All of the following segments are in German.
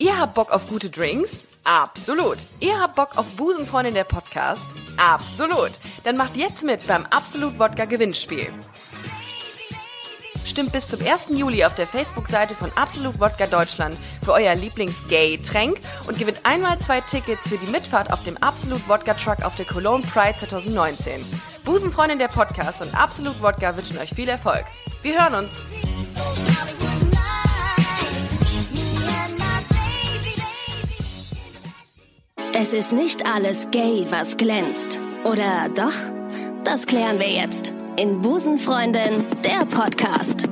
Ihr habt Bock auf gute Drinks? Absolut. Ihr habt Bock auf Busenfreundin der Podcast? Absolut. Dann macht jetzt mit beim Absolut Wodka Gewinnspiel. Stimmt bis zum 1. Juli auf der Facebook-Seite von Absolut Wodka Deutschland für euer Lieblings-Gay-Tränk und gewinnt einmal zwei Tickets für die Mitfahrt auf dem Absolut Wodka Truck auf der Cologne Pride 2019. Busenfreundin der Podcast und Absolut Wodka wünschen euch viel Erfolg. Wir hören uns. Es ist nicht alles gay, was glänzt. Oder doch? Das klären wir jetzt in Busenfreundin, der Podcast.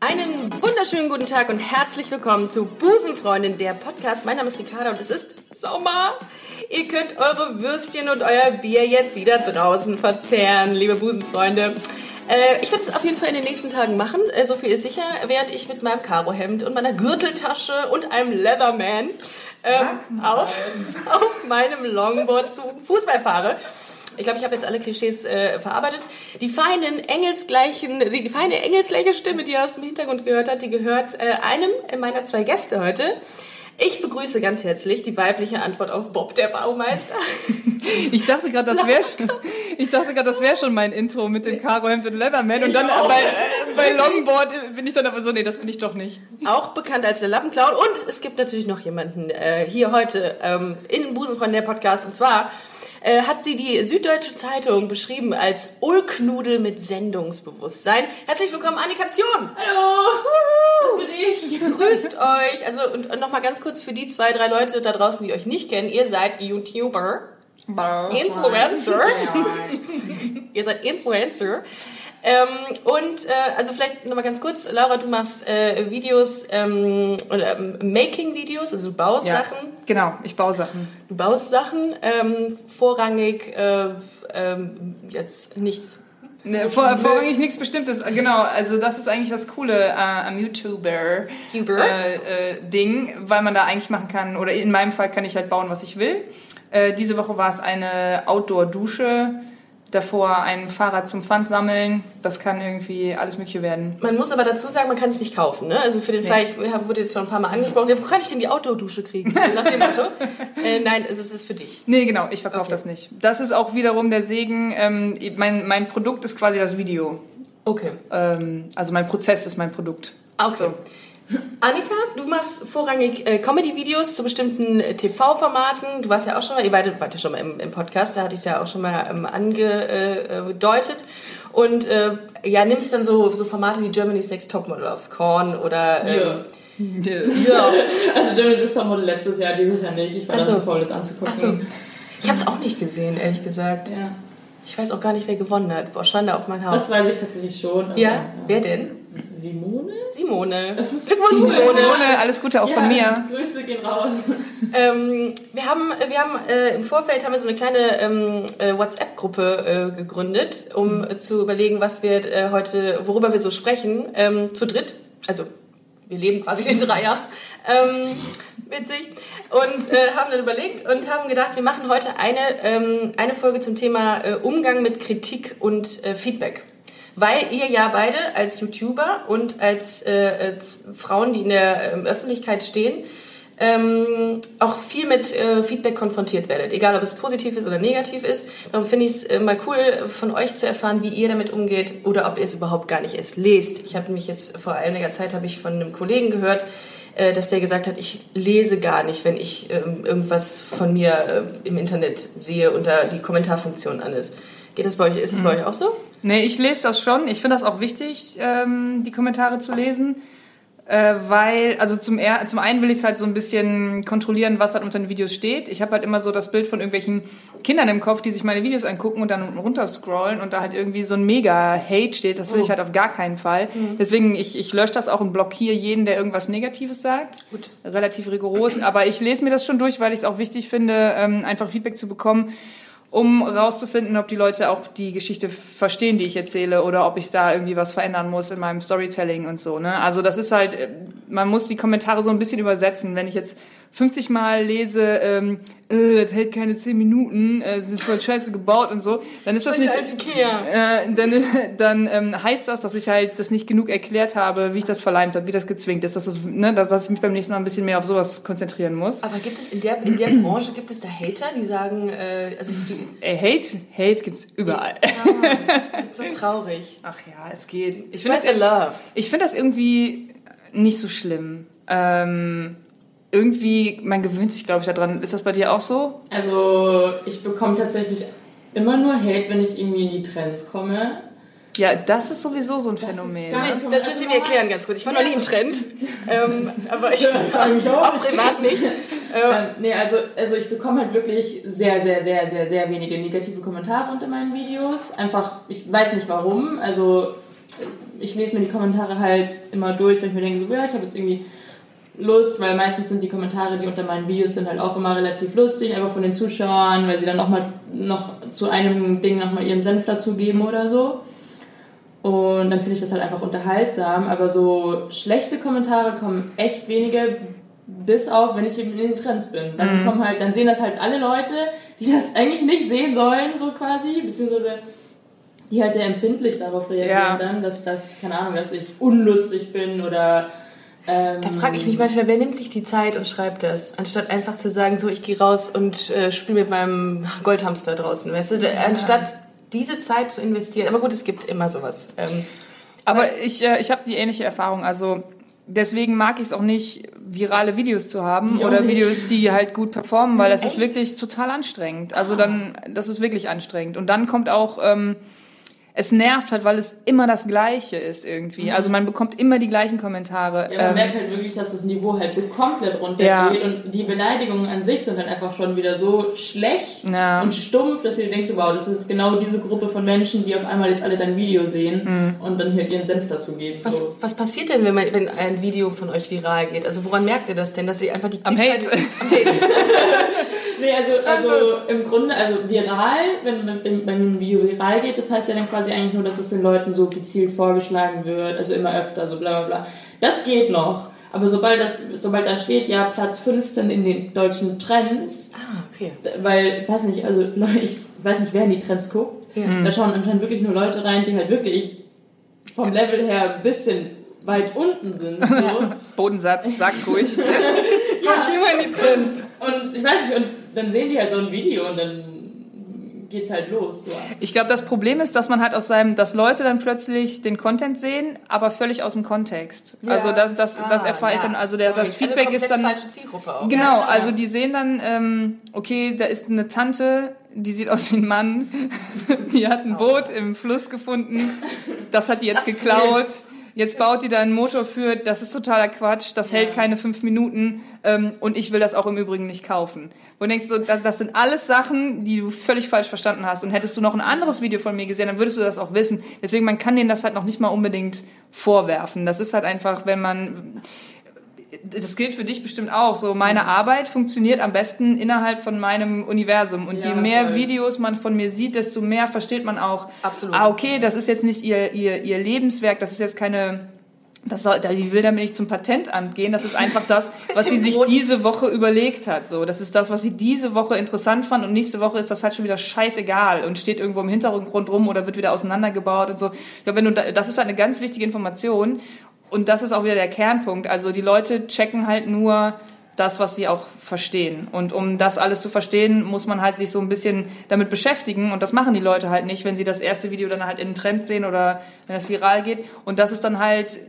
Einen wunderschönen guten Tag und herzlich willkommen zu Busenfreundin, der Podcast. Mein Name ist Ricarda und es ist Sommer. Ihr könnt eure Würstchen und euer Bier jetzt wieder draußen verzehren, liebe Busenfreunde. Äh, ich werde es auf jeden Fall in den nächsten Tagen machen, äh, so viel ist sicher, während ich mit meinem Karohemd und meiner Gürteltasche und einem Leatherman ähm, auf, auf meinem Longboard zum Fußball fahre. Ich glaube, ich habe jetzt alle Klischees äh, verarbeitet. Die feinen engelsgleichen, die feine engelsgleiche Stimme, die ihr aus dem Hintergrund gehört hat, die gehört äh, einem meiner zwei Gäste heute. Ich begrüße ganz herzlich die weibliche Antwort auf Bob, der Baumeister. Ich dachte gerade, das wäre schon, ich dachte gerade, das wäre schon mein Intro mit dem Karo-Hemd und Leatherman und dann bei, äh, bei Longboard bin ich dann aber so, nee, das bin ich doch nicht. Auch bekannt als der Lappenclown und es gibt natürlich noch jemanden äh, hier heute ähm, in Busenfreund der Podcast und zwar äh, hat sie die Süddeutsche Zeitung beschrieben als Ulknudel mit Sendungsbewusstsein. Herzlich willkommen, Annika Zion. Hallo, das bin ich. Grüßt euch. Also und, und nochmal ganz kurz für die zwei, drei Leute da draußen, die euch nicht kennen. Ihr seid YouTuber, Influencer. Ihr seid Influencer. Ähm, und äh, also vielleicht nochmal ganz kurz, Laura, du machst äh, Videos ähm, oder ähm, Making-Videos, also du baust Ja, Sachen. genau, ich baue Sachen. Du baust Sachen, ähm, vorrangig äh, ähm, jetzt nichts. Ne, vor, vorrangig nichts Bestimmtes, genau, also das ist eigentlich das Coole äh, am YouTuber Cuber. äh, äh, Ding, weil man da eigentlich machen kann, oder in meinem Fall kann ich halt bauen, was ich will. Äh, diese Woche war es eine Outdoor-Dusche, davor ein Fahrrad zum Pfand sammeln, das kann irgendwie alles mögliche werden. Man muss aber dazu sagen, man kann es nicht kaufen. Ne? Also für den Fall, ich hab- wurde jetzt schon ein paar Mal angesprochen, ja, wo kann ich denn die Outdoor-Dusche kriegen? So nach dem Motto. äh, nein, es ist es ist für dich. Nee, genau, ich verkaufe Okay. das nicht. Das ist auch wiederum der Segen, ähm, mein, mein Produkt ist quasi das Video. Okay. Ähm, also mein Prozess ist mein Produkt. Okay. Annika, du machst vorrangig äh, Comedy-Videos zu bestimmten äh, TV-Formaten. Du warst ja auch schon mal, ihr beide wart ja schon mal im, im Podcast, da hatte ich es ja auch schon mal ähm, angedeutet. Und äh, ja, nimmst dann so, so Formate wie Germany's Next Topmodel aufs Korn oder... Ähm, ja. Also Germany's Next Topmodel letztes Jahr, dieses Jahr nicht. Ich war Ach dann so. zu faul, das anzugucken. So. Ich habe es auch nicht gesehen, ehrlich gesagt. Ja, Ich weiß auch gar nicht, wer gewonnen hat. Boah, Schande auf mein Haus. das weiß ich tatsächlich schon. aber, ja? Wer denn? Simone? Simone. Glückwunsch, Simone. Simone, alles Gute auch von mir. Grüße gehen raus. Ähm, wir haben, wir haben äh, im Vorfeld haben wir so eine kleine ähm, äh, WhatsApp-Gruppe äh, gegründet, um äh, zu überlegen, was wir äh, heute, worüber wir so sprechen, ähm, zu dritt. Also wir leben quasi den Dreier. Witzig. Und äh, haben dann überlegt und haben gedacht, wir machen heute eine, ähm, eine Folge zum Thema äh, Umgang mit Kritik und äh, Feedback. Weil ihr ja beide als YouTuber und als, äh, als Frauen, die in der ähm, Öffentlichkeit stehen, ähm, auch viel mit äh, Feedback konfrontiert werdet, egal ob es positiv ist oder negativ ist. Darum finde ich es äh, mal cool von euch zu erfahren, wie ihr damit umgeht oder ob ihr es überhaupt gar nicht erst lest. Ich habe nämlich jetzt vor einiger Zeit ich von einem Kollegen gehört, dass der gesagt hat, ich lese gar nicht, wenn ich ähm, irgendwas von mir äh, im Internet sehe und da die Kommentarfunktion an ist. Geht das bei euch? Ist das bei euch auch so? Nee, ich lese das schon. Ich finde das auch wichtig, ähm, die Kommentare zu lesen. Äh, weil, also zum, er zum einen will ich es halt so ein bisschen kontrollieren, was halt unter den Videos steht. Ich habe halt immer so das Bild von irgendwelchen Kindern im Kopf, die sich meine Videos angucken und dann unten runterscrollen und da halt irgendwie so ein Mega-Hate steht. Das will ich halt auf gar keinen Fall. Deswegen, ich, ich lösche das auch und blockiere jeden, der irgendwas Negatives sagt. Gut. Relativ rigoros. Aber ich lese mir das schon durch, weil ich es auch wichtig finde, ähm, einfach Feedback zu bekommen um rauszufinden, ob die Leute auch die Geschichte verstehen, die ich erzähle, oder ob ich da irgendwie was verändern muss in meinem Storytelling und so. Ne? Also das ist halt, äh, man muss die Kommentare so ein bisschen übersetzen. Wenn ich jetzt 50 Mal lese, ähm, äh, das hält keine 10 Minuten, äh, sind voll scheiße gebaut und so, dann ist das nicht, äh, dann, dann ähm, heißt das, dass ich halt das nicht genug erklärt habe, wie ich das verleimt habe, wie das gezwingt ist, dass, das, ne, dass, dass ich mich beim nächsten Mal ein bisschen mehr auf sowas konzentrieren muss. Aber gibt es in der, in der Branche, gibt es da Hater, die sagen, äh, also Ey, Hate, Hate gibt's überall. ist das traurig? Ach ja, es geht. Ich finde das, the love. ich find das irgendwie nicht so schlimm. Ähm, irgendwie, man gewöhnt sich, glaube ich, daran. Ist das bei dir auch so? Also ich bekomme tatsächlich immer nur Hate, wenn ich irgendwie in die Trends komme. Ja, das ist sowieso so ein ist Phänomen. gar Das, Also, das müsst ihr mir erklären ganz kurz. Ich war noch nie im Trend, ähm, aber ich auch auch privat nicht. Ähm, nee, also, also ich bekomme halt wirklich sehr, sehr, sehr, sehr, sehr wenige negative Kommentare unter meinen Videos. Einfach, ich weiß nicht warum. Also ich lese mir die Kommentare halt immer durch, weil ich mir denke, so, ja, ich habe jetzt irgendwie Lust, weil meistens sind die Kommentare, die unter meinen Videos sind, halt auch immer relativ lustig, einfach von den Zuschauern, weil sie dann noch mal noch zu einem Ding noch mal ihren Senf dazugeben oder so. Und dann finde ich das halt einfach unterhaltsam, aber so schlechte Kommentare kommen echt wenige, bis auf, wenn ich eben in den Trends bin. Dann kommen halt, dann sehen das halt alle Leute, die das eigentlich nicht sehen sollen, so quasi, beziehungsweise die halt sehr empfindlich darauf reagieren Ja. dann, dass das, keine Ahnung, dass ich unlustig bin oder ähm, Da frage ich mich manchmal, wer nimmt sich die Zeit und schreibt das, anstatt einfach zu sagen, so ich gehe raus und äh, spiele mit meinem Goldhamster draußen, weißt du? Da- Anstatt diese Zeit zu investieren. Aber gut, es gibt immer sowas. Ähm, Aber ich, äh, ich habe die ähnliche Erfahrung. Also deswegen mag ich es auch nicht, virale Videos zu haben Ich oder. Videos, die halt gut performen, weil das ist Echt? wirklich total anstrengend. Also dann, das ist wirklich anstrengend. Und dann kommt auch, ähm, es nervt halt, weil es immer das Gleiche ist irgendwie. Also man bekommt immer die gleichen Kommentare. Ja, man Ähm, merkt halt wirklich, dass das Niveau halt so komplett runtergeht Ja. und die Beleidigungen an sich sind halt einfach schon wieder so schlecht Ja. und stumpf, dass du dir denkst, wow, das ist jetzt genau diese Gruppe von Menschen, die auf einmal jetzt alle dein Video sehen Mhm. und dann hier ihren Senf dazu geben. was, So. was passiert denn, wenn, man, wenn ein Video von euch viral geht? Also woran merkt ihr das denn, dass ihr einfach die Am Klickzeit- Hate. Am Hate. Nee, also, also im Grunde, also viral, wenn bei bei mir ein Video viral geht, das heißt ja dann quasi eigentlich nur, dass es den Leuten so gezielt vorgeschlagen wird, also immer öfter, so bla bla bla. Das geht noch. Aber sobald das, sobald da steht, ja, Platz 15 in den deutschen Trends, Ah, okay. weil, ich weiß nicht, also Leute, ich weiß nicht, wer in die Trends guckt. Ja. Da schauen anscheinend wirklich nur Leute rein, die halt wirklich vom Level her ein bisschen weit unten sind. So. Bodensatz, sag's ruhig. Ja, geh mal in die Trends. Und ich weiß nicht, und dann sehen die halt so ein Video und dann geht's halt los. So. Ich glaube, das Problem ist, dass man halt aus seinem, dass Leute dann plötzlich den Content sehen, aber völlig aus dem Kontext. Also das, das, das Ah, erfahre ich ja. dann, also der, das Also Feedback komplett ist dann. falsche Zielgruppe auch. Genau, also die sehen dann, ähm, okay, da ist eine Tante, die sieht aus wie ein Mann, die hat ein Boot im Fluss gefunden, das hat die jetzt Das geklaut. Jetzt baut die da einen Motor für, das ist totaler Quatsch, das hält keine fünf Minuten ähm, und ich will das auch im Übrigen nicht kaufen. Wo du denkst, so, das, das sind alles Sachen, die du völlig falsch verstanden hast. Und hättest du noch ein anderes Video von mir gesehen, dann würdest du das auch wissen. Deswegen, man kann denen das halt noch nicht mal unbedingt vorwerfen. Das ist halt einfach, wenn man das gilt für dich bestimmt auch. So, meine Arbeit funktioniert am besten innerhalb von meinem Universum. Und Ja, je mehr voll. Videos man von mir sieht, desto mehr versteht man auch, Absolut. ah, okay, das ist jetzt nicht ihr, ihr, ihr Lebenswerk, das ist jetzt keine, das soll, die will damit nicht zum Patentamt gehen, das ist einfach das, was sie sich diese Woche überlegt hat. So, das ist das, was sie diese Woche interessant fand und nächste Woche ist das halt schon wieder scheißegal und steht irgendwo im Hintergrund rum oder wird wieder auseinandergebaut und so. Ich glaube, wenn du, da, das ist halt eine ganz wichtige Information und das ist auch wieder der Kernpunkt. Also die Leute checken halt nur das, was sie auch verstehen. Und um das alles zu verstehen, muss man halt sich so ein bisschen damit beschäftigen. Und das machen die Leute halt nicht, wenn sie das erste Video dann halt in den Trend sehen oder wenn es viral geht. Und das ist dann halt,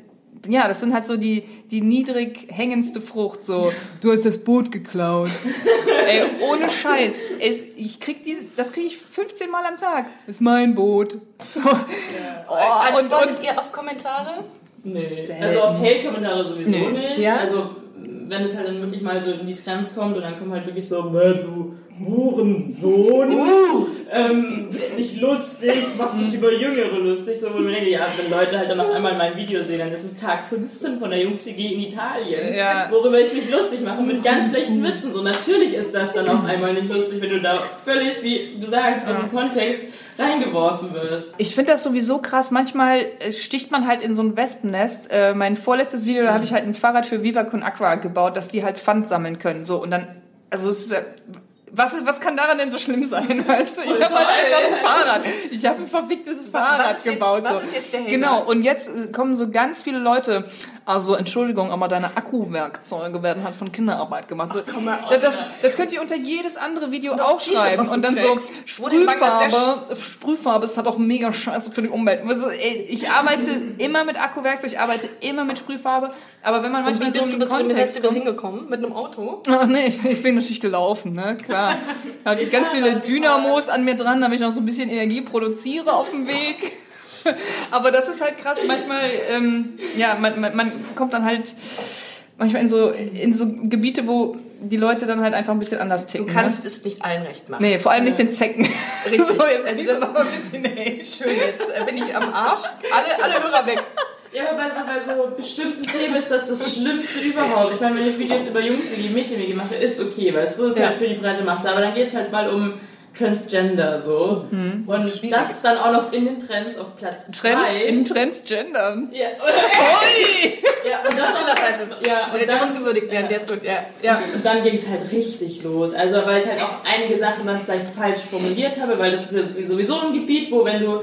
ja, das sind halt so die, die niedrig hängendste Frucht. So, du hast das Boot geklaut. Ey, ohne Scheiß. Es, ich krieg diese, das kriege ich 15 Mal am Tag. ist mein Boot. So. Oh, und, Antwortet und, ihr auf Kommentare? Nee. Selten. Also auf Hate-Kommentare sowieso Nee. nicht. Ja? Also wenn es halt dann wirklich mal so in die Trends kommt und dann kommt halt wirklich so, "Bäh, du Hurensohn. Ähm, bist nicht lustig, machst dich über Jüngere lustig. So, wo ich mir denke, ja, wenn Leute halt dann auf einmal mein Video sehen, dann ist es Tag 15 von der Jungs-WG in Italien, Ja. worüber ich mich lustig mache, mit ganz schlechten Witzen. So, natürlich ist das dann auf einmal nicht lustig, wenn du da völlig, wie du sagst, aus dem Kontext reingeworfen wirst. Ich finde das sowieso krass. Manchmal äh, sticht man halt in so ein Wespennest. Äh, mein vorletztes Video, da habe ich halt ein Fahrrad für Viva Con Aqua gebaut, dass die halt Pfand sammeln können. So und dann, also es ist, äh, was, was kann daran denn so schlimm sein? Weißt du, ich habe halt einfach ein Fahrrad. Ich habe ein verficktes Fahrrad jetzt- gebaut. was so. ist jetzt der Hater? Genau. Und jetzt äh, kommen so ganz viele Leute. Also Entschuldigung, aber deine Akkuwerkzeuge werden halt von Kinderarbeit gemacht. So, komm mal auf, das, das, könnt ihr unter jedes andere Video Das auch T-Shirt, schreiben was du und dann so. Sprühfarbe, Sprühfarbe ist halt auch mega scheiße für die Umwelt. Also, ey, ich arbeite immer mit Akkuwerkzeug, ich arbeite immer mit Sprühfarbe, aber wenn man Und manchmal wie bist so du zu dem Festival hingekommen? Mit einem Auto? Ach nee, ich, ich bin natürlich gelaufen, ne, klar. Ich ganz viele Dynamos an mir dran, damit ich noch so ein bisschen Energie produziere auf dem Weg. Aber das ist halt krass, manchmal, ähm, ja, man, man, man kommt dann halt manchmal in so, in so Gebiete, wo die Leute dann halt einfach ein bisschen anders ticken. Du kannst es nicht allen recht machen. Ne? Nee, vor allem nicht den Zecken. Richtig. So, jetzt Also also das- das aber ein bisschen ey. Schön, jetzt äh, bin ich am Arsch. Alle, alle Hörer weg. Ja, aber bei so, bei so bestimmten Themen ist das das Schlimmste überhaupt. Ich meine, wenn ich Videos über Jungs wie die Mädchen wie mache, ist okay, weißt du, ist Ja. halt für die breite Masse. Aber dann geht's halt mal um Transgender so. Mhm. Und Schwierig. das dann auch noch in den Trends auf Platz Trends, 2. in Transgendern. Ja, ja, und das auch Kinderpreise. ja, und Der, dann, muss gewürdigt werden, der ist gut. Ja. ja. und dann ging es halt richtig los. Also, weil ich halt auch einige Sachen dann vielleicht falsch formuliert habe, weil das ist ja sowieso ein Gebiet, wo wenn du,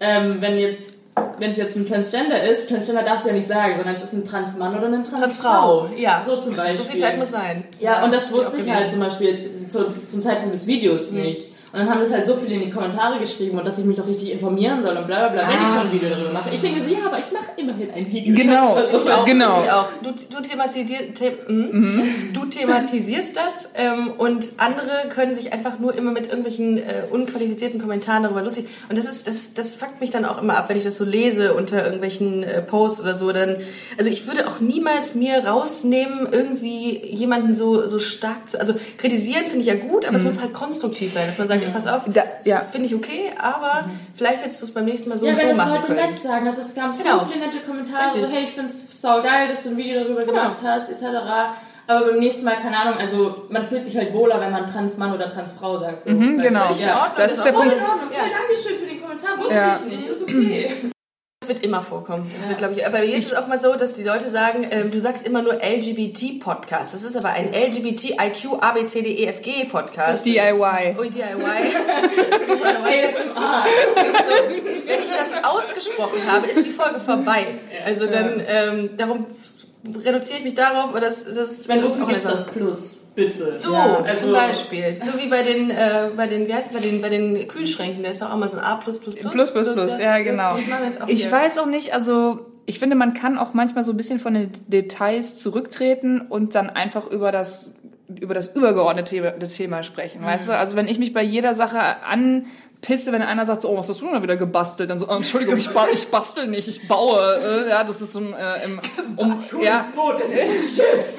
ähm, wenn jetzt, wenn es jetzt ein Transgender ist, Transgender darfst du ja nicht sagen, sondern es ist ein Transmann oder eine Transfrau. Transfrau, ja. So zum Beispiel. So viel Zeit muss sein. Ja, und das wusste ich halt zum Beispiel jetzt zu, zum Zeitpunkt des Videos nicht. Und dann haben das halt so viele in die Kommentare geschrieben und dass ich mich doch richtig informieren soll und bla bla bla, wenn ich schon ein Video darüber mache. Ich denke so, ja, aber ich mache immerhin ein Video. Genau, darüber. So, ich auch. Genau. Ich auch. Du, du, thematisier, the, mm, du thematisierst das ähm, und andere können sich einfach nur immer mit irgendwelchen äh, unqualifizierten Kommentaren darüber lustig. Und das ist, das, das fuckt mich dann auch immer ab, wenn ich das so lese unter irgendwelchen äh, Posts oder so. Dann, also ich würde auch niemals mir rausnehmen, irgendwie jemanden so, so stark zu. Also kritisieren finde ich ja gut, aber es muss halt konstruktiv sein, dass man sagt, pass auf, Da- ja. finde ich okay, aber vielleicht hättest du es beim nächsten Mal so Ja, und wenn so das machen Leute können. nett sagen. Also es gab Genau. so viele nette Kommentare, so, hey, ich find's saugeil, dass du ein Video darüber Genau. gemacht hast, etc. Aber beim nächsten Mal, keine Ahnung, also man fühlt sich halt wohler, wenn man Transmann oder Transfrau sagt. So. Mhm, genau. Ja. Ordnung, Das ist ist der auch Voll Punkt. in Ordnung, voll Ja. Dankeschön für den Kommentar, wusste Ja. ich nicht, ist okay. Wird immer vorkommen. Das wird, glaube ich, aber jetzt ist es auch mal so, dass die Leute sagen, ähm, du sagst immer nur LGBT-Podcast. Das ist aber ein LGBT-IQ-ABCDEFG-Podcast. DIY. Oh, DIY. ASMR. Ich so, wenn ich das ausgesprochen habe, ist die Folge vorbei. Also dann, ähm, darum reduziere ich mich darauf, aber das, das Wenn das gibt's nicht das Plus? Bitte. So, Ja, also- zum Beispiel. So wie bei den, äh, bei den, wie heißt bei den, bei den Kühlschränken, da ist doch auch mal so ein A+++. Plus, plus, plus, So, das- ja, das- genau. Das auch Ich hier. weiß auch nicht, also ich finde, man kann auch manchmal so ein bisschen von den Details zurücktreten und dann einfach über das über das übergeordnete Thema, Thema sprechen, weißt du? Also wenn ich mich bei jeder Sache anpisse, wenn einer sagt so, oh, was hast du denn da wieder gebastelt? Dann so, oh, Entschuldigung, ich, ba ich bastel nicht, ich baue. Äh, ja, das ist so ein, äh, im, um, ja, Boot, das ist ein Schiff.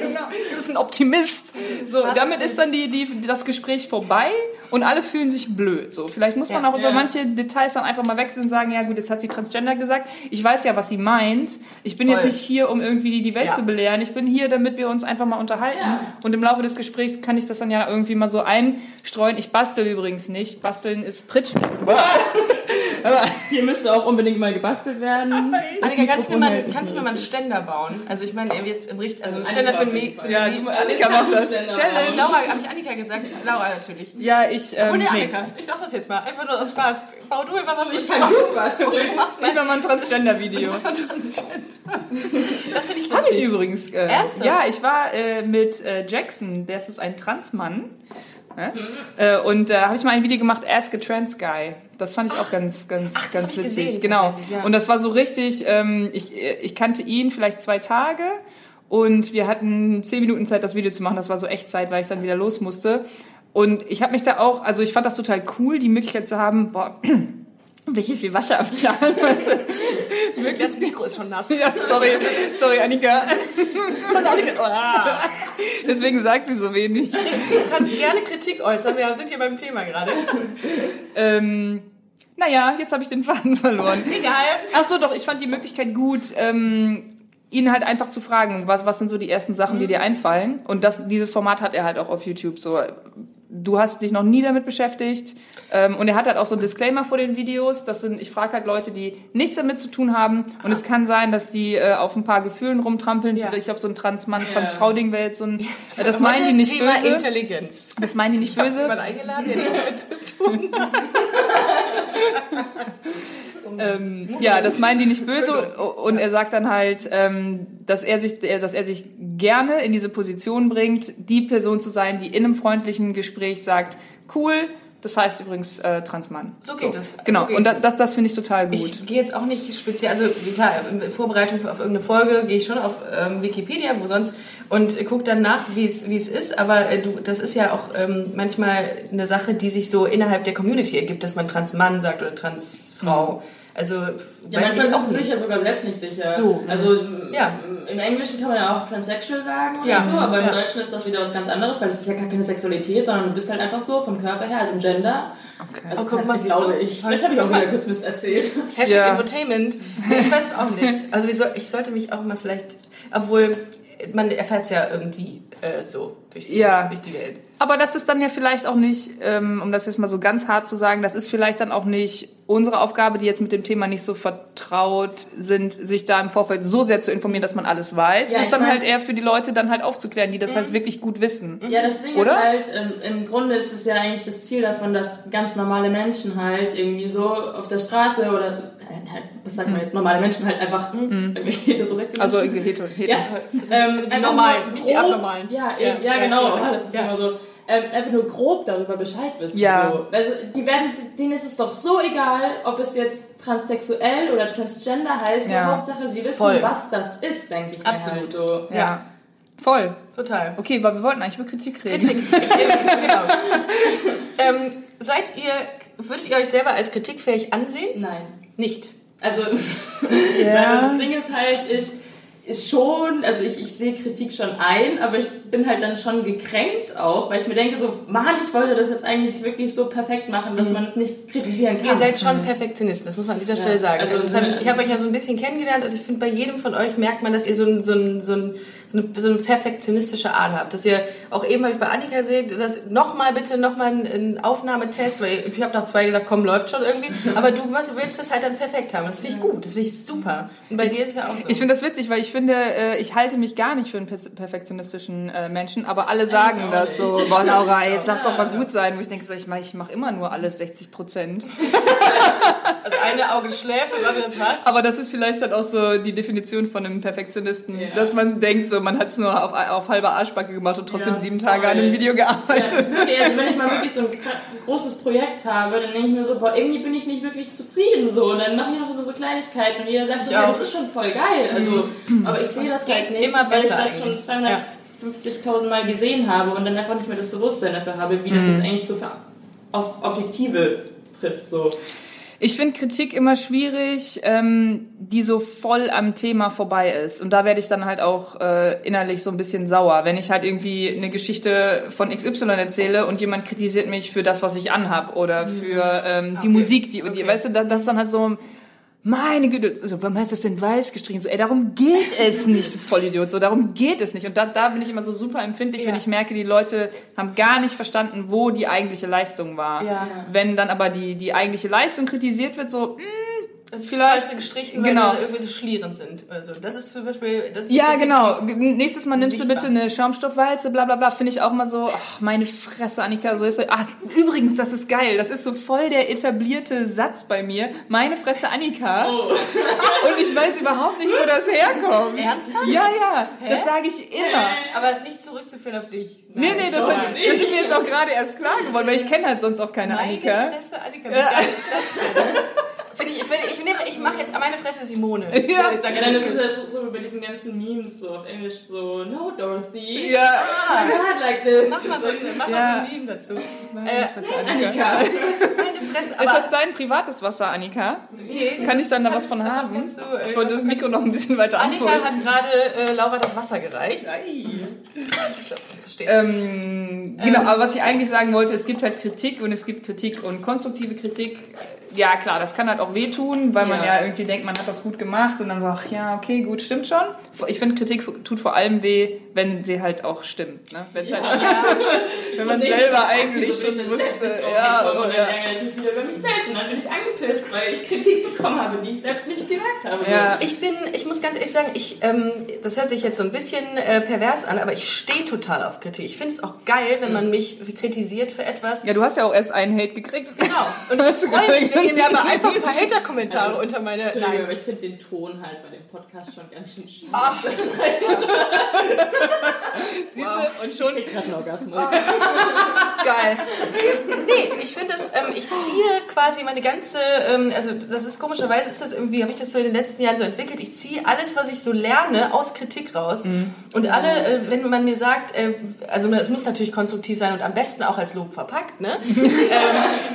genau. Das ist ein Optimist. So, Was damit ist dann die, die, das Gespräch vorbei und alle fühlen sich blöd. So, vielleicht muss man Ja. auch über Ja. manche Details dann einfach mal wechseln und sagen, ja gut, jetzt hat sie Transgender gesagt. Ich weiß ja, was sie meint. Ich bin jetzt Voll. nicht hier, um irgendwie die, Welt Ja. zu belehren. Ich bin hier, damit wir uns einfach mal unterhalten. Ja. Und im Laufe des Gesprächs kann ich das dann ja irgendwie mal so einstreuen. Ich bastel übrigens nicht. Basteln ist Pritschen. Aber Hier müsste auch unbedingt mal gebastelt werden. Das Annika, kannst du mir mal, kannst du mir mal einen Ständer bauen? Also ich meine jetzt im Richt, also einen Ständer für auf den jeden Mi- Fall. für ja, du, Annika macht das. Ich Challenge. Laura, habe ich Annika gesagt? Laura natürlich. Ja, ich, ähm, Oh ne, nee. Annika, ich dachte das jetzt mal. Einfach nur aus Spaß. Bau du immer was. Ich kann gut was. Du machst Ich mal. mach mal ein Transgender-Video. Für ein Transgender. Das finde ich Habe ich lustig. übrigens. Äh, Ernsthaft? Ja, ich war äh, mit äh, Jackson, der ist ein Transmann. Ne? Äh, und da habe ich mal ein Video gemacht, Ask a Trans Guy. Das fand ich auch ganz, ganz, Ach, ganz witzig. gesehen, genau. ja. Und das war so richtig, ähm, ich, ich kannte ihn vielleicht zwei Tage und wir hatten zehn Minuten Zeit, das Video zu machen. Das war so Echtzeit, weil ich dann wieder los musste. Und ich habe mich da auch, also ich fand das total cool, die Möglichkeit zu haben, boah, Welche viel Wasser abladen. Das ganze Mikro ist schon nass. ja, sorry, sorry, Annika. Deswegen sagt sie so wenig. Du kannst gerne Kritik äußern, wir sind hier beim Thema gerade. Ähm, naja, jetzt habe ich den Faden verloren. Egal. Ach so, doch, ich fand die Möglichkeit gut, ähm, ihn halt einfach zu fragen, was, was sind so die ersten Sachen, die dir einfallen? Und das, dieses Format hat er halt auch auf YouTube so. Du hast dich noch nie damit beschäftigt. Ähm, und er hat halt auch so ein Disclaimer vor den Videos. Das sind, ich frage halt Leute, die nichts damit zu tun haben. Und es kann sein, dass die äh, auf ein paar Gefühlen rumtrampeln. Ja. Ich glaube, so ein Transmann, Transfrau-Ding wäre jetzt so ein. Äh, das meinen die nicht Thema böse. Intelligenz. Das meinen die nicht Böse. böse. Jemand eingeladen, der nichts damit zu tun hat. Ähm, ja, das meinen die nicht böse und er sagt dann halt, ähm, dass er sich, dass er sich gerne in diese Position bringt, die Person zu sein, die in einem freundlichen Gespräch sagt, cool, das heißt übrigens äh, Transmann. So geht es. Genau. So geht und das, das, das finde ich total gut. Ich gehe jetzt auch nicht speziell, also klar, in Vorbereitung auf irgendeine Folge gehe ich schon auf ähm, Wikipedia, wo sonst, und gucke dann nach, wie es wie es ist. Aber äh, du, das ist ja auch ähm, manchmal eine Sache, die sich so innerhalb der Community ergibt, dass man Transmann sagt oder Transfrau. Also Ja, weiß manchmal ich auch sind sie sich nicht. ja sogar selbst nicht sicher. So. Also Ja. im Englischen kann man ja auch transsexual sagen oder Ja. so, aber im Ja. Deutschen ist das wieder was ganz anderes, weil es ist ja gar keine Sexualität, sondern du bist halt einfach so vom Körper her, also ein Gender. Okay. Also Oh, guck mal, glaube du? ich. Vielleicht habe ich auch wieder kurz Mist erzählt. Hashtag Ja. Infotainment. Ich weiß es auch nicht. Also ich sollte mich auch mal vielleicht, obwohl man erfährt es ja irgendwie äh, so durch die, Ja. durch die Welt. Aber das ist dann ja vielleicht auch nicht, ähm, um das jetzt mal so ganz hart zu sagen, das ist vielleicht dann auch nicht unsere Aufgabe, die jetzt mit dem Thema nicht so vertraut sind, sich da im Vorfeld so sehr zu informieren, dass man alles weiß. Ja, das ist dann mein- halt eher für die Leute dann halt aufzuklären, die das halt wirklich gut wissen. Ja, das Ding Oder? ist halt, ähm, im Grunde ist es ja eigentlich das Ziel davon, dass ganz normale Menschen halt irgendwie so auf der Straße oder, halt, was sagt man jetzt, normale Menschen halt einfach irgendwie heterosexuell. Also Menschen. hetero, hetero. Ja, ähm, Die normalen, nicht die abnormalen. Ja, Ja, ja, ja, ja, genau, ja. ja, das ist Ja. immer so. Ähm, einfach nur grob darüber Bescheid wissen. Ja. So. Also die werden, denen ist es doch so egal, ob es jetzt transsexuell oder transgender heißt. Ja. Hauptsache, sie wissen, Voll. was das ist, denke ich. mir Absolut. Halt so. Ja. Voll. Total. Okay, weil wir wollten eigentlich über Kritik reden. Kritik. Ich, genau. ähm, seid ihr, würdet ihr euch selber als kritikfähig ansehen? Nein. Nicht. Also, weil das Ding ist halt, ich ist schon, also ich, ich sehe Kritik schon ein, aber ich bin halt dann schon gekränkt auch, weil ich mir denke so, Mann, ich wollte das jetzt eigentlich wirklich so perfekt machen, dass man es nicht kritisieren kann. Ihr seid schon Perfektionisten, das muss man an dieser Stelle sagen. also Also, ich ich habe euch ja so ein bisschen kennengelernt. Also ich finde, bei jedem von euch merkt man, dass ihr so, ein, so, ein, so, ein, so, eine, so eine perfektionistische Art habt. Dass ihr, auch eben habe ich bei Annika gesehen, dass nochmal bitte nochmal einen, Aufnahmetest, weil ich habe nach zwei gesagt, komm, läuft schon irgendwie. Aber du was, willst das halt dann perfekt haben. Das finde ich gut, das finde ich super. Und bei dir ist es ja auch so. Ich finde das witzig, weil ich finde, äh, ich halte mich gar nicht für einen perfektionistischen äh, Menschen, aber alle sagen auch das so, boah Laura, jetzt lass doch mal gut sein. Wo ich denke, so, ich mache ich mach immer nur alles 60 Prozent. das eine Auge schläft, das andere ist wach. Aber das ist vielleicht dann auch so die Definition von einem Perfektionisten, Ja. dass man denkt, so man hat es nur auf, auf halber Arschbacke gemacht und trotzdem Ja, sieben Tage an einem Video Ja, gearbeitet. wirklich, also wenn ich mal wirklich so ein großes Projekt habe, dann denke ich mir so, boah, irgendwie bin ich nicht wirklich zufrieden so. Und dann mache ich noch immer so Kleinigkeiten und jeder sagt so, ja, das ist schon voll geil. Also, aber ich sehe Das das halt nicht, immer weil ich das schon eigentlich. 250.000 Mal gesehen habe und dann einfach nicht mehr das Bewusstsein dafür habe, wie das Mhm. jetzt eigentlich so für, auf Objektive trifft. So. Ich finde Kritik immer schwierig, ähm, die so voll am Thema vorbei ist. Und da werde ich dann halt auch äh, innerlich so ein bisschen sauer. Wenn ich halt irgendwie eine Geschichte von XY erzähle und jemand kritisiert mich für das, was ich anhab oder für ähm, die Mhm. Okay. Musik, die, die Okay. weißt du, das ist dann halt so, meine Güte, so, warum du das denn weiß gestrichen? So, ey, darum geht es nicht, Vollidiot, so, darum geht es nicht. Und da, da bin ich immer so super empfindlich, wenn Ja. ich merke, die Leute haben gar nicht verstanden, wo die eigentliche Leistung war. Ja. Wenn dann aber die, die eigentliche Leistung kritisiert wird, so, mh, Das ist Vielleicht- gestrichen, weil genau. wir irgendwie so schlierend sind. Also das ist zum Beispiel... Das ja, genau. Nächstes Mal nimmst Sichtbar. du bitte eine Schaumstoffwalze, bla bla bla. Finde ich auch mal so, ach, meine Fresse, Annika. So ist ah, übrigens, das ist geil. Das ist so voll der etablierte Satz bei mir. Meine Fresse, Annika. Oh. Und ich weiß überhaupt nicht, wo das herkommt. Ernsthaft? Ja, ja. Das sage ich immer. Aber es ist nicht zurückzuführen auf dich. Nee, nee, das, hat, das ist mir jetzt auch gerade erst klar geworden, weil ich kenne halt sonst auch keine Meine Annika. Fresse, Annika, wie geil ist das denn? Finde ich, ich, finde- ich, ich mache jetzt meine Fresse Simone. Ja. Ich sag Ja, dann ist es ja schon so bei diesen ganzen Memes so auf Englisch so, no Dorothy, Ja. I'm not like this. Mach mal so, ein- mach Ja. mal so ein Meme dazu. Meine Äh, Fresse, Annika. Annika. Meine Interessen. Ist das dein privates Wasser, Annika? Nee, das Kann ich ist- dann da was von haben? du, äh, ich wollte das Mikro noch ein bisschen weiter Annika anfeuern. hat gerade äh, Laura das Wasser gereicht. Ich lasse das so stehen. Ähm, genau, aber was ich eigentlich sagen wollte, es gibt halt Kritik und es gibt Kritik und konstruktive Kritik. Ja, klar, das kann halt auch wehtun, weil man Ja. Ja irgendwie denkt, man hat das gut gemacht und dann sagt, ja, okay, gut, stimmt schon. Ich finde, Kritik tut vor allem weh, wenn sie halt auch stimmt. Ne? Wenn's halt, wenn man selber eigentlich schon wusste. Ja, und dann ja. ärgere ich mich wieder über mich selbst und dann bin ich angepisst, weil ich Kritik bekommen habe, die ich selbst nicht gemerkt habe. So. Ja. Ich bin, ich muss ganz ehrlich sagen, ich, ähm, das hört sich jetzt so ein bisschen äh, pervers an, aber ich stehe total auf Kritik. Ich finde es auch geil, wenn man mich kritisiert für etwas. ja, du hast ja auch erst einen Hate gekriegt. Genau. Und ich freue mich, wenn ihr mir aber einfach ein paar Hater-Kommentare unter meine. Entschuldigung, aber ich finde den Ton halt bei dem Podcast schon ganz schön schwierig. Ach, Siehst du? Und schon Ich gerade einen Orgasmus. geil. Nee, ich finde das, ähm, ich ziehe quasi meine ganze, ähm, also das ist komischerweise, ist das irgendwie, habe ich das so in den letzten Jahren so entwickelt, ich ziehe alles, was ich so lerne, aus Kritik raus. Und alle, äh, wenn man mir sagt, äh, also es muss natürlich konstruktiv sein und am besten auch als Lob verpackt, ne? ähm,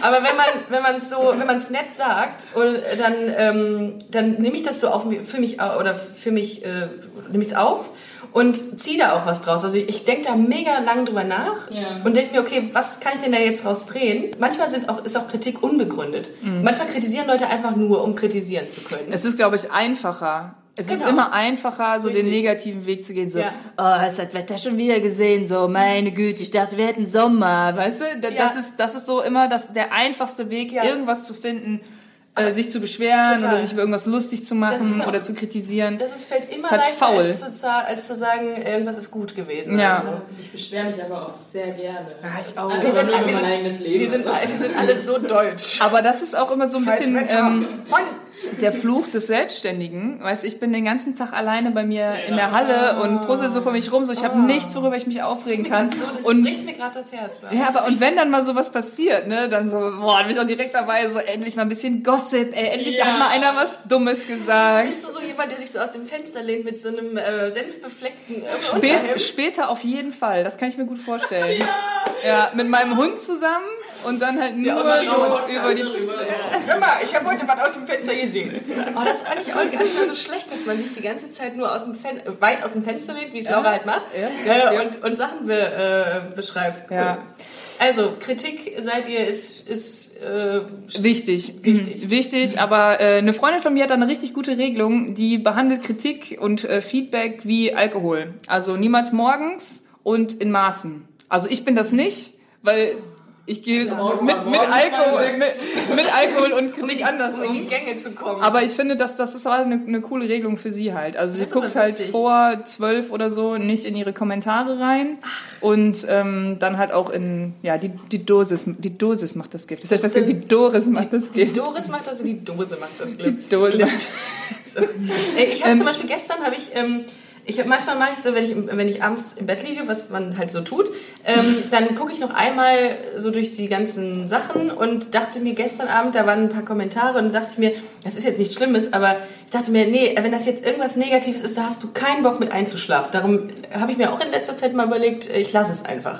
aber wenn man, wenn man es so, wenn man es nett sagt, und, äh, dann, ähm, dann nehme ich das so auf, für mich, au- oder für mich, äh, nehme ich es auf und ziehe da auch was draus. Also ich denke da mega lang drüber nach Ja. und denke mir, okay, was kann ich denn da jetzt raus drehen? Manchmal sind auch, ist auch Kritik unbegründet. Manchmal kritisieren Leute einfach nur, um kritisieren zu können. Es ist, glaube ich, einfacher. Es ist Genau. immer einfacher, so den Richtig. negativen Weg zu gehen. So, Ja. oh, hast das Wetter schon wieder gesehen? So, meine Güte, ich dachte, wir hätten Sommer. Weißt du, Da- Ja. das, ist, das ist so immer das, der einfachste Weg, Ja. irgendwas zu finden, äh, sich zu beschweren Total. oder sich über irgendwas lustig zu machen auch- oder zu kritisieren. Das ist, fällt immer Ist halt leichter, faul. als zu, als zu sagen, irgendwas ist gut gewesen. Ja. Also, Ich beschwere mich aber auch sehr gerne. Ja, ich auch. Also sind nur alle- über mein sind- eigenes Leben. wir, sind, wir sind alle so deutsch. Aber das ist auch immer so ein bisschen ähm, Mann, der Fluch des Selbstständigen. Weißt, ich bin den ganzen Tag alleine bei mir in der Halle und puzzle so vor mich rum. So, ich habe nichts, worüber ich mich aufregen kann. so, das Und bricht mir gerade das Herz. Ja, aber und wenn dann mal sowas passiert, ne, dann so, boah, dann bin ich auch direkt dabei, so endlich mal ein bisschen Gossip, ey, endlich Ja. hat mal einer was Dummes gesagt. Bist du so jemand, der sich so aus dem Fenster lehnt mit so einem äh, senfbefleckten äh, Spä Unterhemd? später auf jeden Fall, das kann ich mir gut vorstellen. Ja. Ja, mit meinem Hund zusammen und dann halt nur die so über die... Hör mal, ich habe heute was aus dem Fenster gesehen. Oh, das ist eigentlich auch gar nicht mal so schlecht, dass man sich die ganze Zeit nur aus dem Fen weit aus dem Fenster lehnt, wie es Laura halt macht, Ja. äh, und, und Sachen be äh, beschreibt. Cool. Ja. Also, Kritik seid ihr, ist, ist äh, Wichtig. Wichtig. Mhm. Wichtig, aber äh, eine Freundin von mir hat da eine richtig gute Regelung, die behandelt Kritik und äh, Feedback wie Alkohol. Also niemals morgens und in Maßen. Also ich bin das nicht, weil ich gehe morgen mit, mit, morgens Alkohol, mit, mit Alkohol und Kritik anders um in die um. Gänge zu kommen. Aber ich finde, dass das ist halt eine, eine coole Regelung für sie halt. Also sie Das aber guckt halt vor zwölf oder so nicht in ihre Kommentare rein und ähm, dann halt auch in ja die die Dosis die Dosis macht das Gift. Das heißt, was die Doris macht das die Gift. Doris macht das und die Dose macht das Glück. Die Dose macht So. Ich habe zum Beispiel gestern habe ich, ähm, ich hab, manchmal mache ich so, wenn ich, wenn ich abends im Bett liege, was man halt so tut, ähm, dann gucke ich noch einmal so durch die ganzen Sachen und dachte mir gestern Abend, da waren ein paar Kommentare und dachte ich mir, das ist jetzt nichts Schlimmes, aber ich dachte mir, nee, wenn das jetzt irgendwas Negatives ist, da hast du keinen Bock mit einzuschlafen. Darum habe ich mir auch in letzter Zeit mal überlegt, ich lasse es einfach.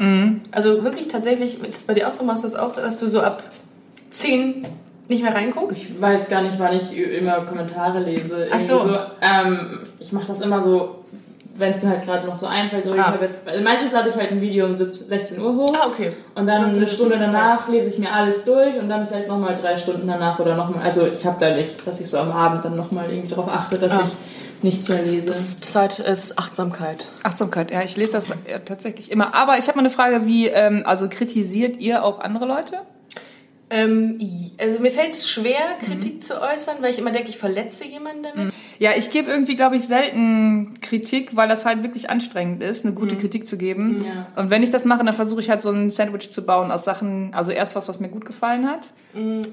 Also wirklich tatsächlich, ist es bei dir auch so, machst du das auch, dass du so ab 10 nicht mehr reinguckst? Ich weiß gar nicht, wann ich immer Kommentare lese. Ach so. Irgendwie ähm, ich mache das immer so, wenn es mir halt gerade noch so einfällt. So, ich Ah. jetzt, also meistens lade ich halt ein Video um 17, 16 Uhr hoch. Ah, okay. Und dann eine Stunde Zeit. danach lese ich mir alles durch und dann vielleicht nochmal drei Stunden danach oder nochmal. Also ich habe da nicht, dass ich so am Abend dann nochmal irgendwie darauf achte, dass Ah. ich nichts mehr lese. Das Zeit ist Achtsamkeit. Achtsamkeit. Ja, ich lese das ja, tatsächlich immer. Aber ich habe mal eine Frage, wie ähm, also kritisiert ihr auch andere Leute? Ähm, also mir fällt es schwer, Kritik zu äußern, weil ich immer denke, ich verletze jemanden damit. Ja, ich gebe irgendwie, glaube ich, selten Kritik, weil das halt wirklich anstrengend ist, eine gute Kritik zu geben. Ja. Und wenn ich das mache, dann versuche ich halt so ein Sandwich zu bauen aus Sachen, also erst was, was mir gut gefallen hat,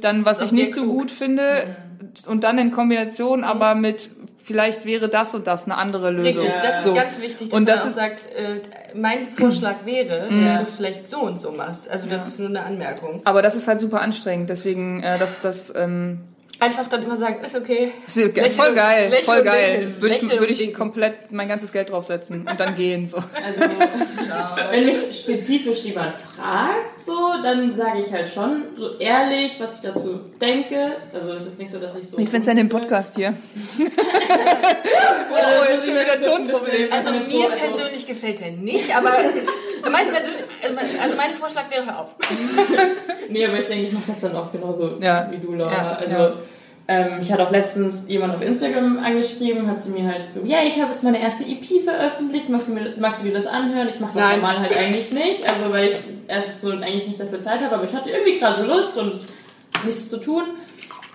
dann was ich nicht so gut finde und dann in Kombination, aber mit vielleicht wäre das und das eine andere Lösung. Richtig, das ist So. ganz wichtig, dass Und man das ist- sagt, äh, mein Vorschlag wäre, dass du es vielleicht so und so machst. Also das ist nur eine Anmerkung. Aber das ist halt super anstrengend, deswegen, äh, das, das, ähm, Einfach dann immer sagen, ist okay. Ist ja Lächeln voll und- geil, lächeln voll und geil. Würde ich, würde und ich komplett mein ganzes Geld draufsetzen und dann gehen so. Also, wenn mich spezifisch jemand fragt, so, dann sage ich halt schon so ehrlich, was ich dazu denke. Also es ist nicht so, dass ich so. Wie findest du denn den Podcast hier? Oh, jetzt schon wieder Tonproblem. Also mir persönlich gefällt er nicht, aber also mein- also mein Vorschlag wäre, hör auf. Nee, aber ich denke, ich mache das dann auch genauso Ja. wie du, Laura. Ja, also, ja. Ähm, ich hatte auch letztens jemand auf Instagram angeschrieben, hat zu mir halt so, ja, ich habe jetzt meine erste EP veröffentlicht, magst du, mir, magst du dir das anhören? Ich mache das Nein. normal halt eigentlich nicht, also weil ich erstens so eigentlich nicht dafür Zeit habe, aber ich hatte irgendwie gerade so Lust und nichts zu tun.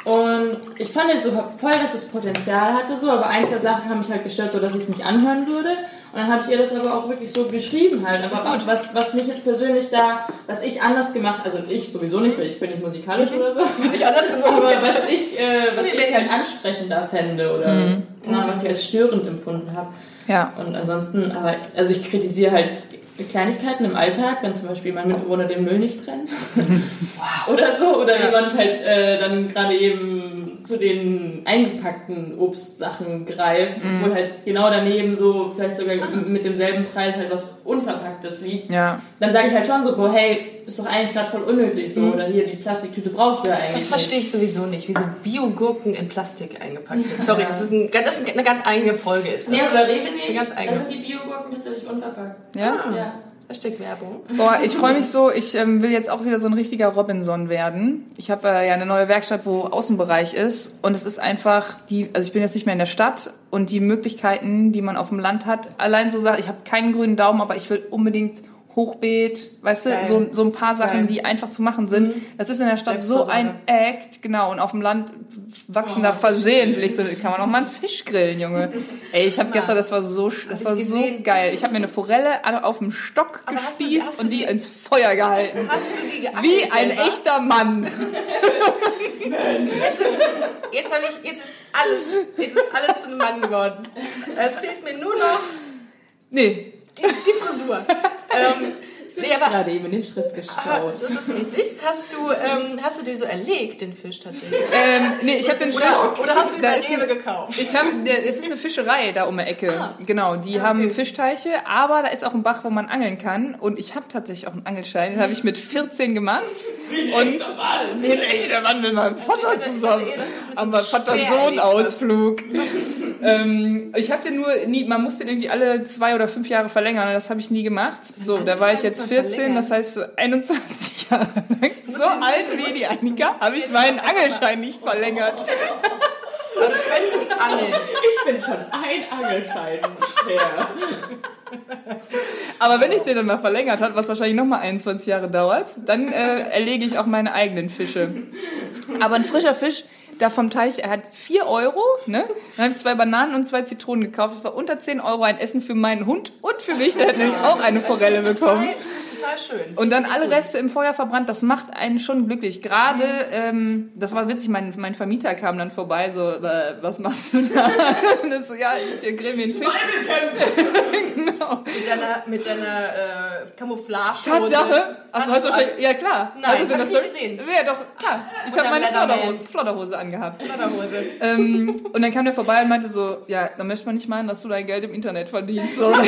Und ich fand es so voll, dass es Potenzial hatte, so, aber ein, zwei Sachen haben mich halt gestört, so dass ich es nicht anhören würde. Und dann habe ich ihr das aber auch wirklich so beschrieben halt. Aber auch was, was mich jetzt persönlich da, was ich anders gemacht, also ich sowieso nicht, weil ich bin nicht musikalisch oder so. Was ich anders gesungen aber was ich, äh, was ich halt ansprechender fände oder keine Ahnung, was ich als störend empfunden habe. Ja. Und ansonsten, aber, also ich kritisiere halt Kleinigkeiten im Alltag, wenn zum Beispiel mein Mitbewohner den Müll nicht trennt. Oder so. Oder jemand halt äh, dann gerade eben zu den eingepackten Obstsachen greift, Mhm. obwohl halt genau daneben so vielleicht sogar mit demselben Preis halt was Unverpacktes liegt. Ja. Dann sage ich halt schon so, boah, hey, ist doch eigentlich gerade voll unnötig so. Oder hier, die Plastiktüte brauchst du ja eigentlich Das verstehe ich sowieso nicht, wieso Biogurken in Plastik eingepackt sind. Sorry, das ist, ein, das ist eine ganz eigene Folge. Ist das. Nee, aber Rewe Das ist nicht. eine ganz Da eigene. sind die Biogurken tatsächlich unverpackt. Ja? Ja. Hashtag-Werbung. Boah, ich freue mich so. Ich ähm, will jetzt auch wieder so ein richtiger Robinson werden. Ich habe äh, ja eine neue Werkstatt, wo Außenbereich ist. Und es ist einfach die, also ich bin jetzt nicht mehr in der Stadt und die Möglichkeiten, die man auf dem Land hat. Allein so Sachen, ich habe keinen grünen Daumen, aber ich will unbedingt Hochbeet, weißt du, so, so ein paar Sachen, Geil. Mhm. die einfach zu machen sind. Das ist in der Stadt so ein Act, genau, und auf dem Land wachsen da versehentlich so, kann man auch mal einen Fisch grillen, Junge. Ey, ich habe gestern, das war so, das war so geil. Ich habe mir eine Forelle auf dem Stock Aber gespießt du und die die- ins Feuer gehalten. Hast du die geackert Wie ein selber? echter Mann. Jetzt habe ich, jetzt ist alles, jetzt ist alles zu einem Mann geworden. Es fehlt mir nur noch Nee. die, die Frisur. Ähm, nee, Ich aber gerade eben in den Schritt Ah, geschaut. das ist richtig. Hast du, ähm, hast du dir so erlegt, den Fisch tatsächlich? Ähm, nee, ich habe den Oder, oder hast du ihn Da ist Rewe ein- gekauft? Ich habe, es ist eine Fischerei da um die Ecke. Ah. Genau, die haben Fischteiche, aber da ist auch ein Bach, wo man angeln kann. Und ich habe tatsächlich auch einen Angelschein, den habe ich mit 14 gemacht. Und wie ein echter Mann mit meinem Vater zusammen. Am so einem Vater und Speer Sohn erlebt hast. Ausflug. ähm, ich habe den nur nie, man muss den irgendwie alle zwei oder fünf Jahre verlängern. Das habe ich nie gemacht. So, da war ich jetzt 14, verlängern. das heißt so 21 Jahre lang. So alt wie die Annika habe ich meinen Angelschein nicht verlängert. Aber du könntest angeln. Ich bin schon ein Angelschein schwer. Aber wenn ich den dann mal verlängert habe, was wahrscheinlich nochmal 21 Jahre dauert, dann äh, erlege ich auch meine eigenen Fische. Aber ein frischer Fisch, da vom Teich, er hat 4 Euro, ne? Dann habe ich zwei Bananen und zwei Zitronen gekauft. Das war unter 10 Euro ein Essen für meinen Hund und für mich. Der hat nämlich auch eine Forelle bekommen. Das ist total schön. Und dann alle Reste im Feuer verbrannt, das macht einen schon glücklich. Gerade, ähm, das war witzig, mein, mein Vermieter kam dann vorbei, so, äh, was machst du da? Und das so, ja, ich grill mir einen Fisch. genau. Mit deiner, mit deiner äh, Camouflage. Tatsache? Achso, hast du du wahrscheinlich, ja klar. Nein, Hast du ich nicht gesehen. Ja, doch, klar. Ich habe meine. Flodderhose, Flodderhose angehabt. Hose. ähm, und dann kam der vorbei und meinte so, ja, dann möchte man nicht meinen, dass du dein Geld im Internet verdienst. So.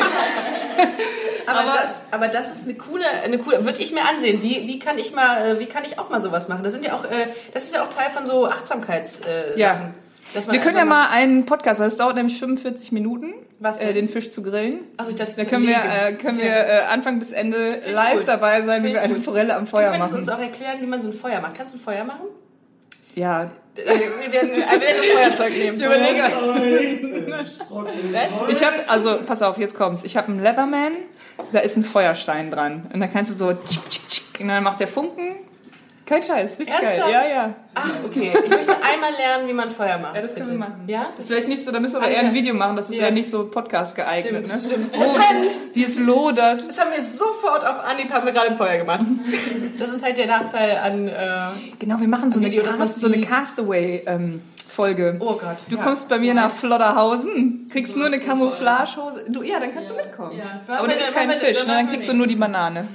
Aber, Aber- das, aber das ist eine coole, eine coole, würde ich mir ansehen. Wie, wie kann ich mal, äh, wie kann ich auch mal sowas machen? Das sind ja auch, äh, das ist ja auch Teil von so Achtsamkeits, äh, Ja. Sachen. Wir können ja mal einen Podcast, weil es dauert nämlich 45 Minuten, Was äh, den Fisch zu grillen. Also ich dachte, Da können wir, äh, können wir äh, Anfang bis Ende live gut. dabei sein, wie Find wir ich eine. Forelle am Du Feuer könntest machen. uns auch erklären, wie man so ein Feuer macht. Kannst du ein Feuer machen? Ja, Wir werden, wir werden das Feuerzeug nehmen. ich überlege. Ich habe, also pass auf, jetzt kommt's. Ich habe einen Leatherman, da ist ein Feuerstein dran. Und dann kannst du so tschick, tschick, tschick, und dann macht der Funken. Kein Scheiß, richtig Ernsthaft? geil. Ja, ja. Ach, okay. Ich möchte einmal lernen, wie man Feuer macht. Ja, das können bitte. wir machen. Ja? Das ist vielleicht nicht so, da müssen wir aber Ah, eher ein. Video machen, das ist ja, Ja. nicht so Podcast geeignet. Stimmt, ne? stimmt. Oh, wie es lodert. Das haben wir sofort auf Anhieb, haben wir gerade ein Feuer gemacht. Das ist halt der Nachteil an, äh, Genau, wir machen so eine, Video, Cast, so eine sieht. Castaway-Folge. Folge. Oh Gott. Du ja. kommst bei mir nach Flodderhausen, kriegst nur eine bist. Camouflagehose. Du, ja, dann kannst Ja. du mitkommen. Ja. Aber du machen wir- Fisch, dann ne? dann kriegst du nur die Banane.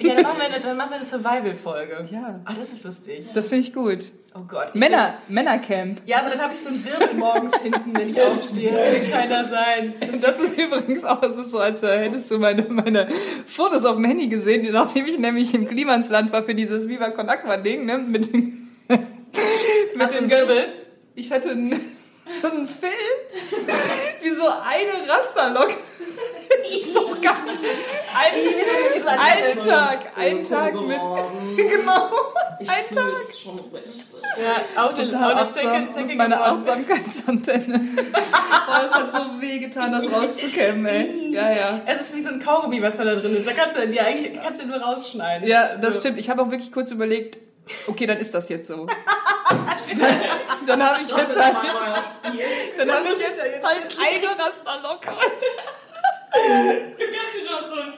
Ja, dann machen wir eine, dann machen wir eine Survival-Folge. Ja. Ah, das ist lustig. Das finde ich gut. Oh Gott. Männer, Männercamp. Ja, aber dann habe ich so einen Wirbel morgens hinten, wenn ich aufstehe. Das will keiner sein. Das ist übrigens auch, es ist so, als äh, hättest du meine, meine Fotos auf dem Handy gesehen, nachdem ich nämlich im Klimansland war für dieses Viva Con Aqua Ding, ne, mit dem, mit Hat so dem Wirbel. Ich hatte einen, einen Film, wie so eine Rasterlok. so geil. Ein, ein Tag, ein Tag mit, genau, Ich ein Tag. fühl's schon richtig. Ja, auch Total achtsam, Zecke, das Zecke ist meine. Achtsamkeitsantenne. Oh, es hat so weh getan, das rauszukämmen, ey. Ja, ja. Es ist wie so ein Kaugummi, was da drin ist. Da kannst du dir eigentlich kannst du nur rausschneiden. Ja, das So. stimmt. Ich habe auch wirklich kurz überlegt, okay, dann ist das jetzt so. Dann habe ich Das jetzt halt, dann habe ich jetzt halt eine Rasterlok. Du kannst dir noch so ein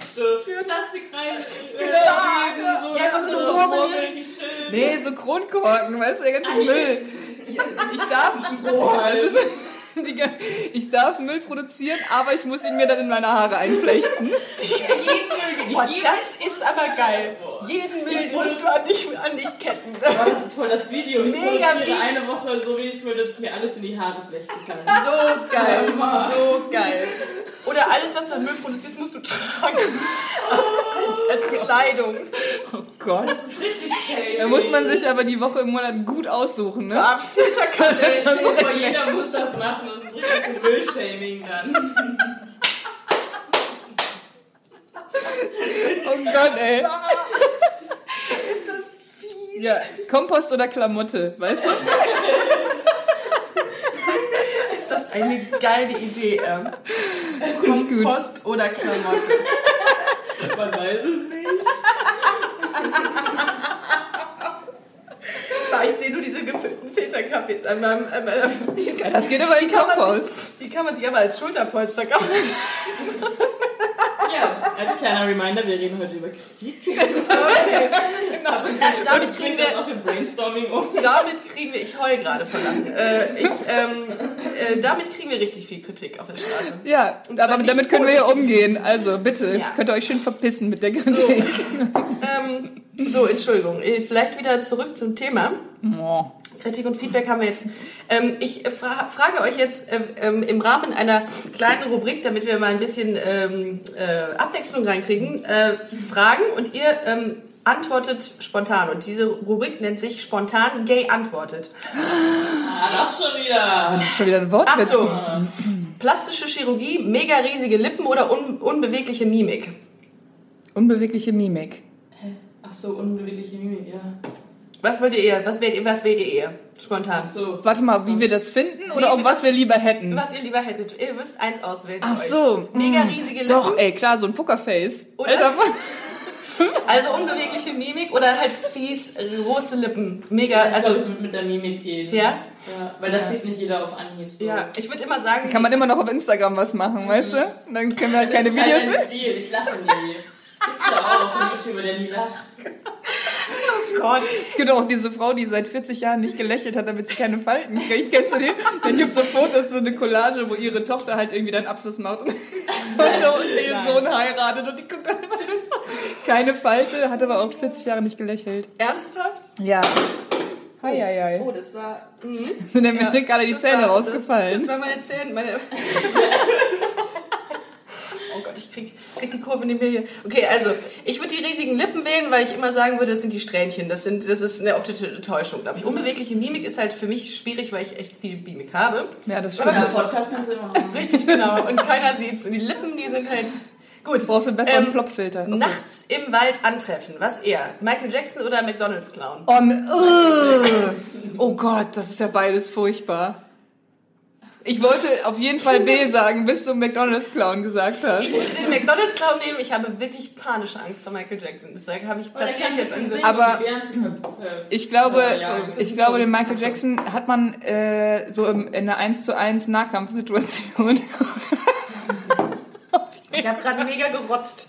Plastik rein. Äh, Ja, so, ja, so Murmel. Nee, so Kronkorken, weißt du, der ganze Müll. Ich, ich darf das ist, die, ga- ich darf Müll produzieren, aber ich muss ihn mir dann in meine Haare einflechten. Jeden Müll, den Boah, ich das ist aber geil. Jeden Müll den musst du an dich, an dich ketten. Boah, das ist voll das Video. Ich Mega produziere eine Woche so wenig Müll, dass ich mir alles in die Haare flechten kann. So geil. Hammer. So geil. Oder alles, was du an Müll produzierst, musst du tragen. als, als Kleidung. Oh Gott. Das ist richtig shady. Da muss man sich aber die Woche im Monat gut aussuchen, ne? Dir vor, jeder muss das machen. Das ist richtig so Müllshaming dann. Oh Gott, ey. Ist das fies? Ja, Kompost oder Klamotte, weißt du? Ist das eine geile Idee? Ähm. Kompost oder Klamotte? Man weiß es nicht. Ah, Ich sehe nur diese gefüllten An meinem. An meinem Ja, das geht aber in kann man Kompost. die kann man sich aber als Schulterpolster kaufen. Ja, als kleiner Reminder, wir reden heute über Kritik. Und zu damit kriegen das wir- auch im Brainstorming um. Damit kriegen wir, ich heul gerade von lang. Äh, ich, ähm, äh, damit kriegen wir richtig viel Kritik auf der Straße. Ja, zwar aber damit können wir ja umgehen. Also bitte, Ja. könnt ihr euch schön verpissen mit der So, Kritik. ähm, so Entschuldigung. Äh, Vielleicht wieder zurück zum Thema. Oh. Kritik und Feedback haben wir jetzt. Ähm, ich fra frage euch jetzt äh, ähm, im Rahmen einer kleinen Rubrik, damit wir mal ein bisschen ähm, äh, Abwechslung reinkriegen, äh, Fragen und ihr ähm, antwortet spontan. Und diese Rubrik nennt sich spontan gay antwortet. Ah, das schon wieder. Schon wieder ein Wortwitz. Achtung! Plastische Chirurgie, mega riesige Lippen oder un unbewegliche Mimik? Unbewegliche Mimik. Ach so, unbewegliche Mimik, ja. Was wollt ihr eher? Was wählt ihr? Was wählt ihr eher? Spontan. Ach so. Warte mal, wie wir das finden oder Nee, ob wir- was wir lieber hätten? Was ihr lieber hättet? Ihr müsst eins auswählen. Ach euch. so. Mega mm. riesige Lippen. Doch, ey, klar, so ein Pokerface. Oder? Alter, Also unbewegliche Mimik oder halt fies große Lippen. Mega, Ich also würde mit der Mimik gehen. Ja? ja weil das sieht nicht jeder auf Anhieb. So. ja, ich würde immer sagen, kann man immer noch auf Instagram was machen, weißt du? Und dann können wir halt keine das ist Videos halt mein Stil, ich lache nie. Gibt's ja auch einen YouTuber, der nie lacht. Gott, Es gibt auch diese Frau, die seit 40 Jahren nicht gelächelt hat, damit sie keine Falten kriegt. Kennst du die? Dann gibt es so Fotos, so eine Collage, wo ihre Tochter halt irgendwie dann Abschluss macht und, ihren Sohn heiratet und die guckt dann immer keine Falte, hat aber auch 40 Jahre nicht gelächelt. ernsthaft? Ja. Hei, hei, hei. Oh, das war mhm. Sind mir gerade die Zähne war- rausgefallen. Das, das war meine Zähne, meine Oh krieg, die Kurve nicht mehr hier. Okay, also, ich würde die riesigen Lippen wählen, weil ich immer sagen würde, das sind die Strähnchen. Das, sind, das ist eine optische Täuschung, glaube ich. Unbewegliche Mimik ist halt für mich schwierig, weil ich echt viel Mimik habe. ja, das Aber stimmt. im Podcast kannst du immer machen. Richtig, genau. Und keiner sieht's. Und die Lippen, die sind halt... Gut. Du brauchst einen besseren Ähm, Plopfilter. Okay. Nachts im Wald antreffen. Was eher? Michael Jackson oder McDonalds Clown? Oh, m- Ugh. oh Gott, das ist ja beides furchtbar. Ich wollte auf jeden Fall B sagen, bis du McDonalds Clown gesagt hast. Ich würde den McDonalds Clown nehmen. Ich habe wirklich panische Angst vor Michael Jackson. Deswegen habe ich Aber der platziere kann ich ein jetzt singen, Aber Ich glaube, ich glaube, den Michael Jackson hat man äh, so im, in einer 1 zu 1 Nahkampfsituation. Ich habe gerade mega gerotzt.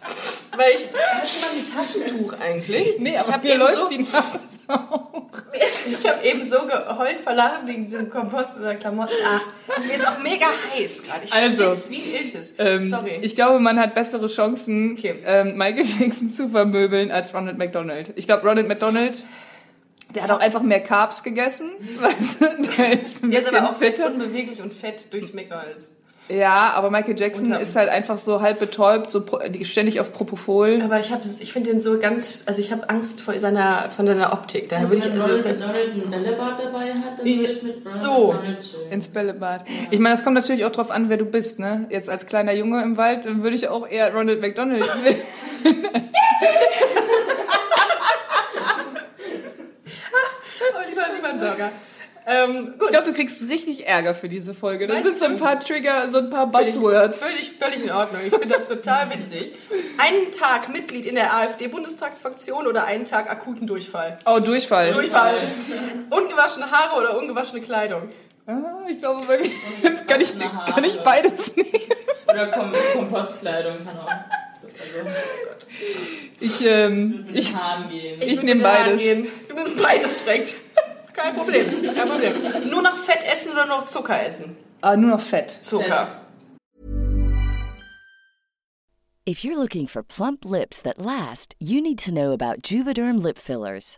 Weil ich. Hast du mal ein Taschentuch eigentlich? Nee, ich aber hab mir läuft so, die Nase auch. Ich Ich habe eben so geheult vor Lachen wegen diesem Kompost oder Klamotten. Ach, mir ist auch mega heiß gerade. Ich Also, schwitze wie ein Iltis. Ähm, Sorry. Ich glaube, man hat bessere Chancen, Okay. ähm, Michael Jackson zu vermöbeln als Ronald McDonald. Ich glaube, Ronald McDonald, der hat auch einfach mehr Carbs gegessen. Weißt du? Der ist ein Der ist aber auch fett, unbeweglich und fett durch McDonalds. Ja, aber Michael Jackson Unter- ist halt einfach so halb betäubt, so ständig auf Propofol. Aber ich habe, ich finde den so ganz, also ich habe Angst vor seiner, von seiner Optik. Da Also würde ich, wenn also, Ronald ein Bällebad dabei hat, dann Ja, würde ich mit Ronald so. Ins Bällebad. Ich meine, das kommt natürlich auch drauf an, wer du bist, ne? Jetzt als kleiner Junge im Wald, dann würde ich auch eher Ronald McDonald oh, lieber, lieber ein Burger. Ähm. Ich glaube, du kriegst richtig Ärger für diese Folge. Das sind so ein paar Trigger, so ein paar Buzzwords. Völlig, völlig in Ordnung. Ich finde das total witzig. Einen Tag Mitglied in der AfD-Bundestagsfraktion oder einen Tag akuten Durchfall? Oh, Durchfall. Durchfall. Ungewaschene Haare oder ungewaschene Kleidung? Ah, ich glaube, bei mir kann ich, Haare. kann ich beides nehmen. Oder Kom Kompostkleidung kann auch. Also, Ich, ähm, ich, ich würde nehme beides. Du nimmst beides direkt. Kein Problem, kein Problem. Nur noch Fett essen oder noch Zucker essen? ah, nur noch Fett. Zucker. If you're looking for plump lips that last, you need to know about Juvederm lip fillers.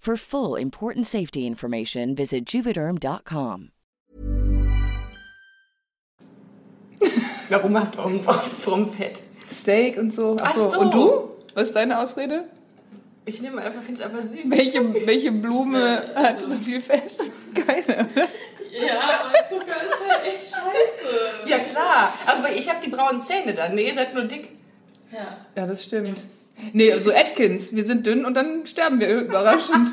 For full important safety information, visit juvederm.com. Warum macht warum, warum Fett? Steak und so. Ach Achso, so. Und du? Was ist deine Ausrede? Ich nehme einfach, finde es einfach süß. Welche, welche Blume hat so viel Fett? Keine, oder? Ja, aber Zucker ist halt echt scheiße. Ja klar, aber ich habe die braunen Zähne dann. Nee, ihr seid nur dick. Ja. Ja, das stimmt. Nee, so Atkins. Wir sind dünn und dann sterben wir überraschend.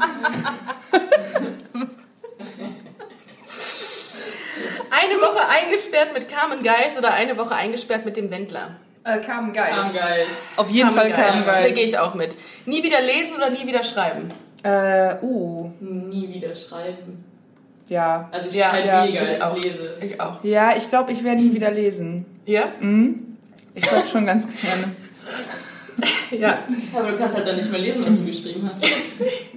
Eine Woche eingesperrt mit Carmen Geis oder eine Woche eingesperrt mit dem Wendler? Äh, Carmen Geist. Arm Geist. Auf jeden Fall Carmen Da gehe ich auch mit. Nie wieder lesen oder nie wieder schreiben? Äh, uh, Nie wieder schreiben. ja. Also ich Ja, schreibe ja, weniger ich als auch. ich lese. Ich auch. Ja, ich glaube, ich werde nie wieder lesen. Ja? Ich schreibe schon ganz gerne. Ja. Aber du kannst halt dann nicht mehr lesen, was du geschrieben hast.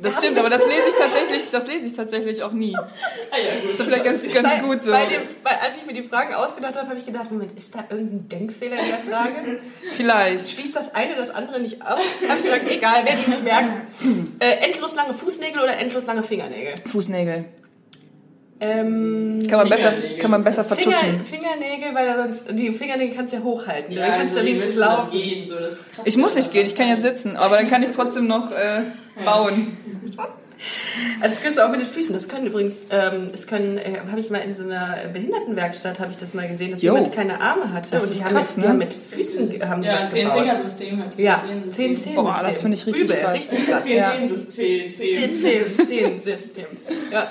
Das stimmt, aber das lese ich tatsächlich, das lese ich tatsächlich auch nie. Ah ja, gut. Das ist vielleicht ganz, ganz Bei- gut so. Bei dem, bei, als ich mir die Fragen ausgedacht habe, habe ich gedacht, Moment, ist da irgendein Denkfehler in der Frage? Vielleicht. Schließt das eine das andere nicht aus? Habe ich gesagt, egal, werde ich nicht merken. Äh, endlos lange Fußnägel oder endlos lange Fingernägel? Fußnägel. Ähm, Kann man besser, kann man besser Finger, vertuschen. Fingernägel, weil da sonst die Fingernägel kannst du ja hochhalten. Ja, dann kannst also du wenigstens laufen. Gehen, so, das Ich muss nicht gehen, ich kann ja sitzen, aber dann kann ich trotzdem noch äh, bauen. Also das kannst du auch mit den Füßen. Das können übrigens, ähm, das können, äh, habe ich mal in so einer Behindertenwerkstatt habe ich das mal gesehen, dass Jo. jemand keine Arme hatte Das und die, haben krass, mit, ne? die haben mit Füßen haben Ja, was zehn gebaut. Fingersystem hat Ja, Zehn zehn Zehn Boah, das finde ich richtig Übel, krass. richtig krass. Zehn. Zehn System. Zehn Zehn Zehn System. Ja.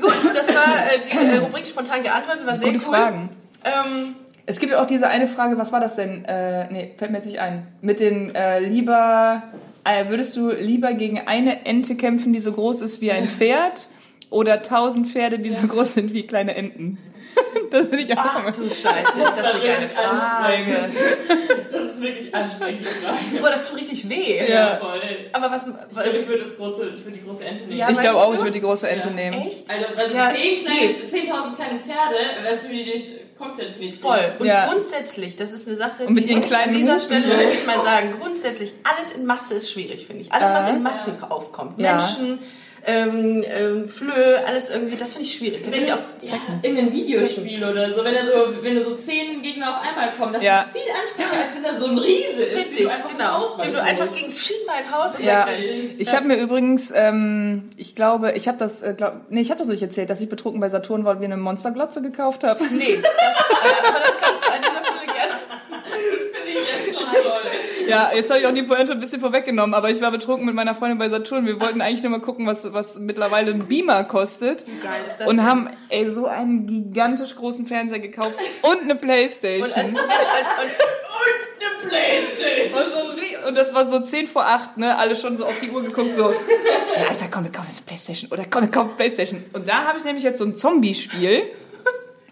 Gut, das war äh, die äh, Rubrik spontan geantwortet, war sehr Gute cool. Fragen. Ähm, Es gibt auch diese eine Frage, was war das denn? Äh, nee, fällt mir jetzt nicht ein. Mit den äh, lieber, äh, würdest du lieber gegen eine Ente kämpfen, die so groß ist wie ein Pferd? Oder tausend Pferde, die so groß sind wie kleine Enten? das finde ich auch ach du Scheiße, ist das eine geile Frage. anstrengend. Das ist wirklich anstrengend, die Frage. Boah, das tut richtig weh. Ja. Voll. Aber was... Ich glaube, ich würde das große, ich würde die große Ente nehmen. Ja, Ich glaube auch, ich würde die große Ente Ja. nehmen. Echt? Also bei so Ja, 10 kleine- nee. 10.000 kleine Pferde, weißt du, die dich komplett penetrieren. Voll. Und Ja. grundsätzlich, das ist eine Sache, Und mit die ihren muss ich an kleinen dieser Hufen. Stelle würde ich mal sagen, grundsätzlich, alles in Masse ist schwierig, finde ich. Alles, was in Massen aufkommt. Ja. Menschen, ähm, ähm, Flö, alles irgendwie, das finde ich schwierig. Das Wenn ich auch, ja, irgendein Videospiel oder so, wenn da so, wenn da so zehn Gegner auf einmal kommen, das Ja. ist viel anstrengender, als wenn da so ein Riese ist, den richtig, du einfach genau. Dem du einfach gegen das Schienbein haust und Ja, ich habe mir übrigens, ähm, ich glaube, ich habe das, äh, glaub, nee, ich habe das nicht erzählt, dass ich betrunken bei Saturn war und wir eine Monsterglotze gekauft haben. Nee, das, äh, aber das kannst du an dieser Stelle gerne. Ja, jetzt habe ich auch die Pointe ein bisschen vorweggenommen, aber ich war betrunken mit meiner Freundin bei Saturn. Wir wollten eigentlich nur mal gucken, was, was mittlerweile ein Beamer kostet. Wie geil ist das Und denn? haben ey, so einen gigantisch großen Fernseher gekauft und eine Playstation. Und, als, und, und, Eine Playstation! Und, so, ri- und das war so 10 vor 8, ne? Alle schon so auf die Uhr geguckt, so, ja, Alter, komm, wir kaufen jetzt Playstation. Oder komm, wir kaufen Playstation. Und da habe ich nämlich jetzt so ein Zombie-Spiel.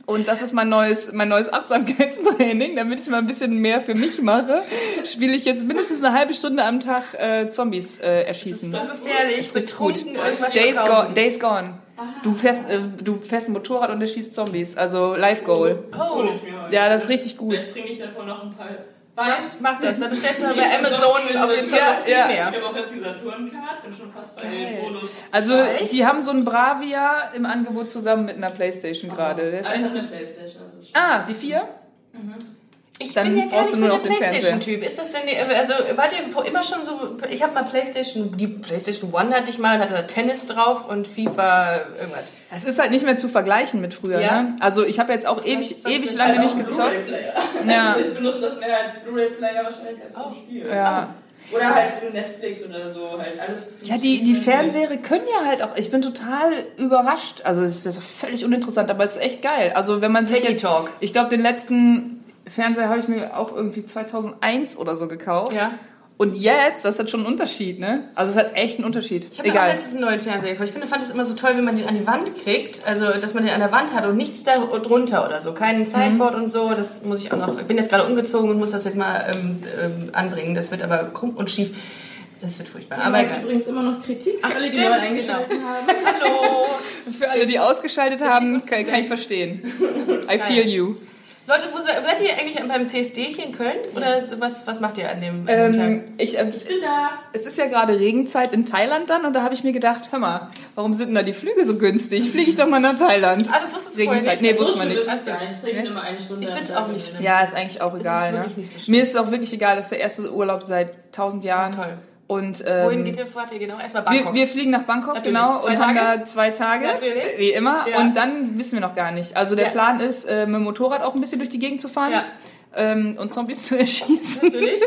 Und das ist mein neues, mein neues Achtsamkeitstraining. Damit ich mal ein bisschen mehr für mich mache, spiele ich jetzt mindestens eine halbe Stunde am Tag äh, Zombies äh, erschießen. so gefährlich, betrunken irgendwas Days zu gone. Days gone. Du fährst, äh, du fährst ein Motorrad und erschießt Zombies. Also Life Goal. Das hole ich mir heute. Ja, das ist richtig gut. Vielleicht trinke ich davon noch ein paar Mach, Wein. mach das, dann bestellst du bei Amazon auf jeden Fall viel ja. mehr. Ich habe auch jetzt die Saturn-Card, bin schon fast bei Geil. Bonus. Also, sie haben so ein Bravia im Angebot zusammen mit einer Playstation gerade. Der ist Ah, ich habe eine Playstation, das ist schon. Ah, die vier? Ich Dann bin ja gar brauchst nicht du so der Playstation-Typ. Ist das denn, die- also wart ihr vor immer schon so, ich habe mal Playstation, die Playstation One hatte ich mal, hatte da Tennis drauf und FIFA irgendwas. Es ist halt nicht mehr zu vergleichen mit früher, Ja. ne? Also ich habe jetzt auch ewig, ewig lange halt nicht gezockt. Ja. Also ich benutze das mehr als Blu-ray-Player wahrscheinlich als zum Spiel. Ja. Oder halt für Netflix oder so, halt alles zu Ja, die, die. Fernseher können ja halt auch, ich bin total überrascht. Also es ist ja so völlig uninteressant, aber es ist echt geil. Also wenn man sich jetzt, Talk. ich glaube den letzten Fernseher habe ich mir auch irgendwie 2001 oder so gekauft. Ja. Und jetzt, das hat schon einen Unterschied, ne? Also es hat echt einen Unterschied. Ich habe mir auch letztens einen neuen Fernseher gekauft. Ich finde, fand es immer so toll, wenn man den an die Wand kriegt. Also, dass man den an der Wand hat und nichts da drunter oder so. Kein Sideboard und so. Das muss ich auch noch. Ich bin jetzt gerade umgezogen und muss das jetzt mal ähm, ähm, anbringen. Das wird aber krumm und schief. Das wird furchtbar. Aber ist übrigens immer noch Kritik für Ach, alle, die stimmt, neu eingeschaltet genau. haben. Hallo. Für alle, die ausgeschaltet haben, kann, kann ich verstehen. I feel you. Leute, wo seid, seid ihr eigentlich beim CSD hier in Köln? Oder was, was macht ihr an dem, an dem Ähm, Tag? ich, ähm, Ich bin da. es ist ja gerade Regenzeit in Thailand dann und da habe ich mir gedacht, hör mal, warum sind denn da die Flüge so günstig? Fliege ich doch mal nach Thailand. Ah, das wusstest du Regenzeit. Nee, So wusste man schlimm nicht. ist es nicht. Es regnet immer eine Stunde. Ich find's am auch nicht schlimm. Ja, ist eigentlich auch egal. wirklich ne? nicht so. Mir ist es auch wirklich egal, das ist der erste Urlaub seit tausend Jahren. Toll. Und ähm, Wohin geht ihr fort? Ihr genau erstmal wir, Bangkok. wir fliegen nach Bangkok, Natürlich. genau, Zwei und haben Tage? da zwei Tage, Natürlich. wie immer. Ja. Und dann wissen wir noch gar nicht. Also der Ja. Plan ist, äh, mit dem Motorrad auch ein bisschen durch die Gegend zu fahren Ja. ähm, und Zombies zu erschießen. Natürlich.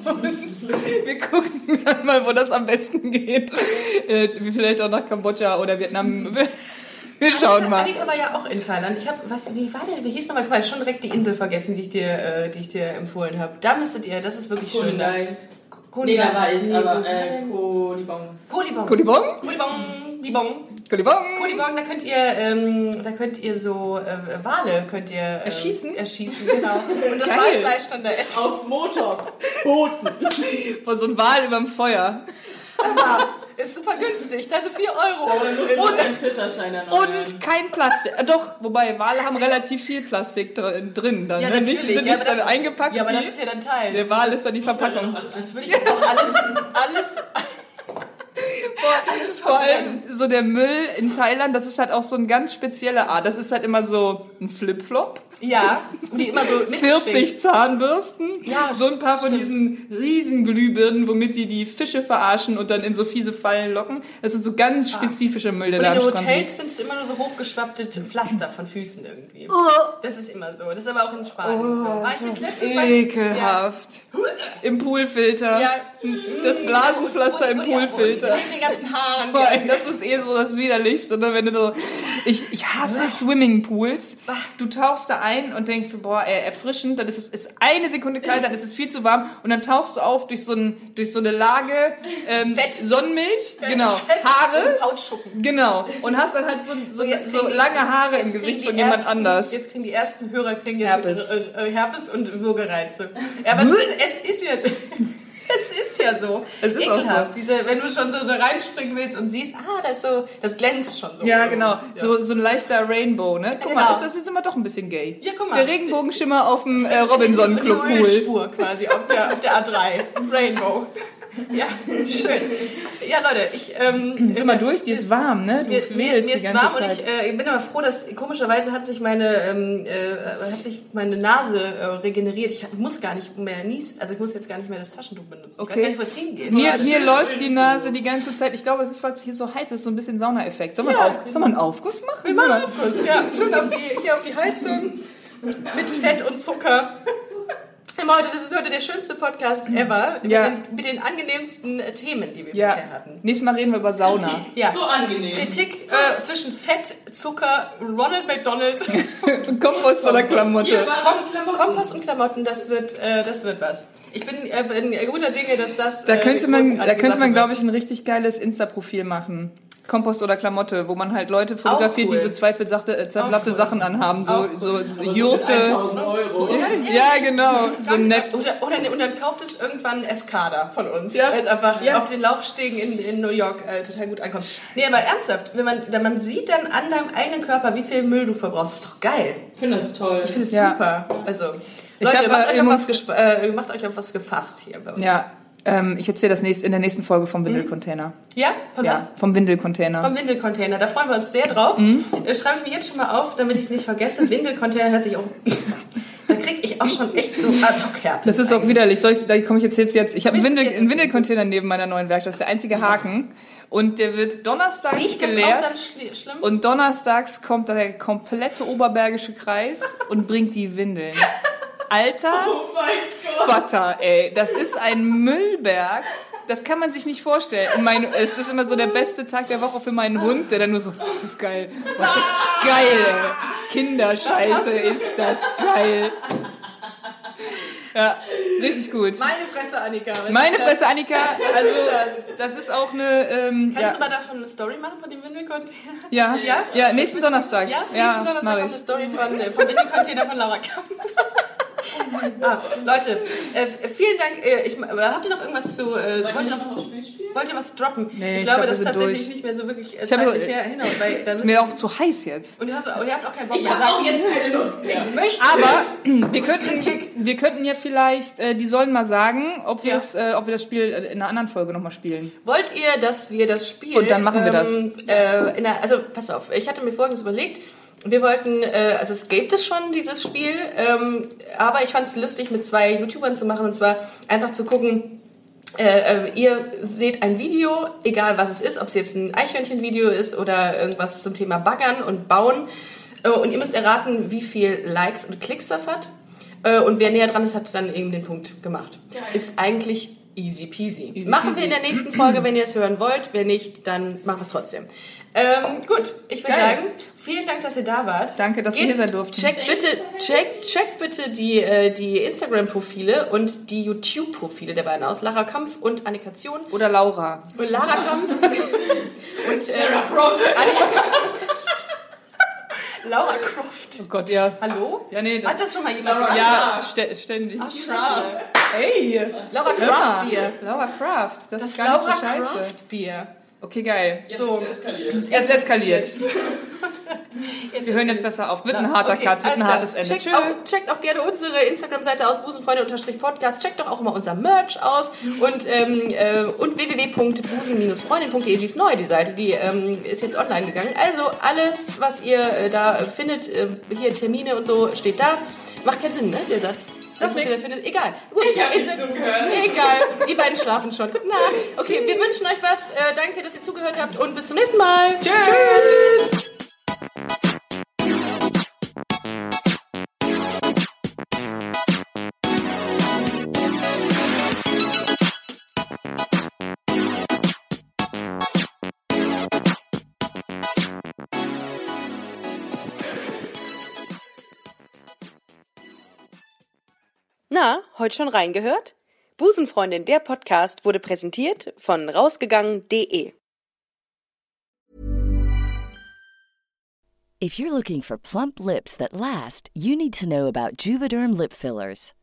Wir gucken dann mal, wo das am besten geht. Äh, vielleicht auch nach Kambodscha oder Vietnam. Wir schauen mal. Anita war ja auch in Thailand. Ich habe, was, wie war denn, wie hieß nochmal? Ich habe schon direkt die Insel vergessen, die ich dir, äh, die ich dir empfohlen habe. Da müsstet ihr, das ist wirklich schön. Da. Nee, da war ich, aber äh? Kolibong. Kolibong. Kodibong? Kolibong. Libong. Kodibong? Kolibong, da könnt ihr, ähm, da könnt ihr so äh, Wale könnt ihr äh, Erschießen? Erschießen, genau. Und das Geil. Walfleisch dann da essen. Auf Motor. Booten. Vor so ein Wal überm Feuer. Ist super günstig. Zahlt so 4 Euro. Erneuern. Und kein Plastik. Äh, Doch, wobei Wale haben relativ viel Plastik dr- drin dann. ja, ne? natürlich. Nicht, die sind ja, nicht dann das, eingepackt. Ja, aber das ist ja dann Teil. der Wal ist dann die Verpackung. Das würde ich auch alles, alles, Vor allem so der Müll in Thailand, das ist halt auch so eine ganz spezielle Art. Das ist halt immer so ein Flipflop, ja, die immer so mitschwingen. 40 Zahnbürsten, Ja, so ein paar von stimmt. diesen riesen Glühbirnen, womit die die Fische verarschen und dann in so fiese Fallen locken. Das ist so ganz spezifischer Müll, der Und da in Hotels findest du immer nur so hochgeschwappte Pflaster von Füßen irgendwie. Oh. Das ist immer so. Das ist aber auch in Spanien so. War ich jetzt Ekelhaft. Im Poolfilter. Ja. Das Blasenpflaster Und- im Poolfilter. Neben den ganzen Haaren. Vor allem, Das ist eh so das Widerlichste, ne? wenn du so, ich, ich hasse Swimmingpools. Du tauchst da ein und denkst so, boah, ey, erfrischend, dann ist es ist eine Sekunde kalt, dann ist es viel zu warm und dann tauchst du auf durch so, ein, durch so eine Lage ähm, Fett. Sonnenmilch, genau, Fett Haare, und Hautschuppen. genau, und hast dann halt so, so, jetzt so die- lange Haare im jetzt Gesicht von jemand ersten, anders. Jetzt kriegen die ersten Hörer kriegen jetzt Herpes. Äh, äh, Herpes und Würgereize. Ja, aber es ist, es ist so. Es ist ja so. Es ist auch Ekelhaft. Diese, wenn du schon so da reinspringen willst und siehst, ah, das ist so, das glänzt schon so. Ja, genau. So, so ein leichter Rainbow, ne? Guck Genau. mal, das ist jetzt immer doch ein bisschen gay. Ja, guck mal. Der Regenbogenschimmer auf dem äh, Robinson Die Pool. Ölspur quasi auf der, auf der A3. Rainbow. Ja, schön. Ja, Leute, ich. Ähm, Sind wir durch? Die ist warm, ne? Du Mir, mir, mir die ist warm Zeit. und ich, äh, bin aber froh, dass komischerweise hat sich meine ähm, äh, hat sich meine Nase äh, regeneriert. Ich muss gar nicht mehr niesen, also ich muss jetzt gar nicht mehr das Taschentuch benutzen. Ich weiß gar nicht, wo es hingeht. Mir, mir läuft die Nase die ganze Zeit. Ich glaube, das ist, weil es hier so heiß ist, so ein bisschen Saunaeffekt. Soll man, Ja. auf, soll man einen Aufguss machen? Wir machen Aufguss, ja, schön auf die, hier auf die Heizung mit Fett und Zucker. Heute, das ist heute der schönste Podcast ever mit, Ja. den, mit den angenehmsten äh, Themen, die wir Ja. bisher hatten. Nächstes Mal reden wir über Sauna. Ja. So angenehm. Kritik äh, zwischen Fett, Zucker, Ronald McDonald, Kompost oder Klamotte. Klamotten. Kompost und Klamotten, das wird, äh, das wird was. Ich bin, äh, bin guter Dinge, dass das. Da äh, könnte man, da könnte man, glaube ich, ein richtig geiles Insta-Profil machen. Kompost oder Klamotte, wo man halt Leute fotografiert, cool. die so zweifelsachte, äh, zweifelhafte cool. Sachen anhaben, so, so, cool. so Aber so Jurte. mit 1000 Euro. Ja, genau, so nett. Oder, oder, ne, und dann kauft es irgendwann Escada von uns, Ja. weil es einfach Ja. auf den Laufstegen in, in New York äh, total gut ankommt. Nee, aber ernsthaft, wenn man, wenn man sieht dann an deinem eigenen Körper, wie viel Müll du verbrauchst, ist doch geil. Ich finde das toll. Ich finde es Ja. super. Also, Ich Leute, hab, macht, äh, euch was äh, macht euch auf was gefasst hier bei uns. Ja, ähm, ich erzähle das nächst, in der nächsten Folge vom Windelcontainer. Ja? Von was? Ja, vom Windelcontainer. Vom Windelcontainer, da freuen wir uns sehr drauf. Mhm. Äh, Schreibe ich mir jetzt schon mal auf, damit ich es nicht vergesse. Windelcontainer hört sich auch. da kriege ich auch schon echt so Ad-Hoc-Herpes. Das ist auch widerlich. Soll ich, da komme ich jetzt, jetzt, jetzt. Ich habe einen, Windel, einen? Windelcontainer neben meiner neuen Werkstatt. Das ist der einzige Haken. Und der wird donnerstags Riecht das auch geleert. dann schli- schlimm? Und donnerstags kommt der komplette Oberbergische Kreis und bringt die Windeln. Alter Oh mein Gott. Vater, ey. Das ist ein Müllberg. Das kann man sich nicht vorstellen. Und mein, es ist immer so der beste Tag der Woche für meinen Hund, der dann nur so, was ist das geil. Was ist geil, ey. Kinderscheiße, ist das geil. Ja, richtig gut. Meine Fresse, Annika. Meine? Fresse, Annika, also ist das ist auch eine, ähm, Kannst ja, du mal davon eine Story machen, von dem Windelcontainer? ja, Ja? ja, nächsten Donnerstag. Ja, nächsten Donnerstag kommt eine Story von, äh, vom Windelcontainer von Laura Kamp. ah, Leute, äh, vielen Dank. Äh, ich, äh, habt ihr noch irgendwas zu... Äh, wollt, ihr noch, noch ein Spiel spielen? wollt ihr was droppen? Nee, ich ich glaube, glaub, wir das ist tatsächlich durch. nicht mehr so wirklich äh, Ich hab so- her, hinhaut, weil dann Ist mir auch zu heiß jetzt. und ihr, hast, oh, ihr habt auch keinen Bock Ich mehr. habe auch jetzt keine Lust mehr. möchte Aber wir könnten, wir könnten ja vielleicht, äh, die sollen mal sagen, ob wir, Ja. es, äh, ob wir das Spiel in einer anderen Folge nochmal spielen. Wollt ihr, dass wir das Spiel... Und dann machen wir das. Äh, in der, also, pass auf, ich hatte mir folgendes überlegt. Wir wollten, äh, also es gibt es schon, dieses Spiel, ähm, aber ich fand es lustig, mit zwei YouTubern zu machen, und zwar einfach zu gucken, äh, äh, ihr seht ein Video, egal was es ist, ob es jetzt ein Eichhörnchen-Video ist oder irgendwas zum Thema Baggern und Bauen, äh, und ihr müsst erraten, wie viel Likes und Klicks das hat. Äh, und wer näher dran ist, hat dann eben den Punkt gemacht. Ist eigentlich easy peasy. Easy machen peasy. wir in der nächsten Folge, wenn ihr es hören wollt. Wenn nicht, dann machen wir es trotzdem. Ähm, gut, ich würde sagen, vielen Dank, dass ihr da wart. Danke, dass wir hier sein durften. Checkt bitte, checkt, checkt bitte die, äh, die Instagram-Profile und die YouTube-Profile der beiden aus. Lara Kampf und Annikation. Oder Laura. Und Lara Kampf und äh, Lara Croft. Laura Croft. Oh Gott, ja. Hallo? Ja, nee, das, Hat das schon mal jemand Laura- gemacht? ja, stä- ständig. Schade. Hey! Laura mal. Bier. Laura Craft, das, Das ist gar nicht so Laura scheiße. Croft Bier. Okay, geil. So. eskaliert. Es eskaliert. Jetzt Wir hören jetzt besser auf. Wird ein harter Okay, Cut, wird ein hartes Ende. Checkt auch, checkt auch gerne unsere Instagram-Seite aus, busenfreunde-podcast. Checkt doch auch mal unser Merch aus und, ähm, äh, und www.busen-freundin.de, die ist neu, die Seite, die ähm, ist jetzt online gegangen. Also alles, was ihr äh, da findet, äh, hier Termine und so, steht da. Macht keinen Sinn, ne, der Satz. Ihr da findet, egal. Gut, Ich hab nicht zugehört. Egal, die beiden schlafen schon. Gute Nacht. Okay, wir wünschen euch was. Äh, danke, dass ihr zugehört habt und bis zum nächsten Mal. Tschüss. Na, heute schon reingehört? Busenfreundin, der Podcast wurde präsentiert von rausgegangen.de. If you're looking for plump lips that last, you need to know about Juvederm lip fillers.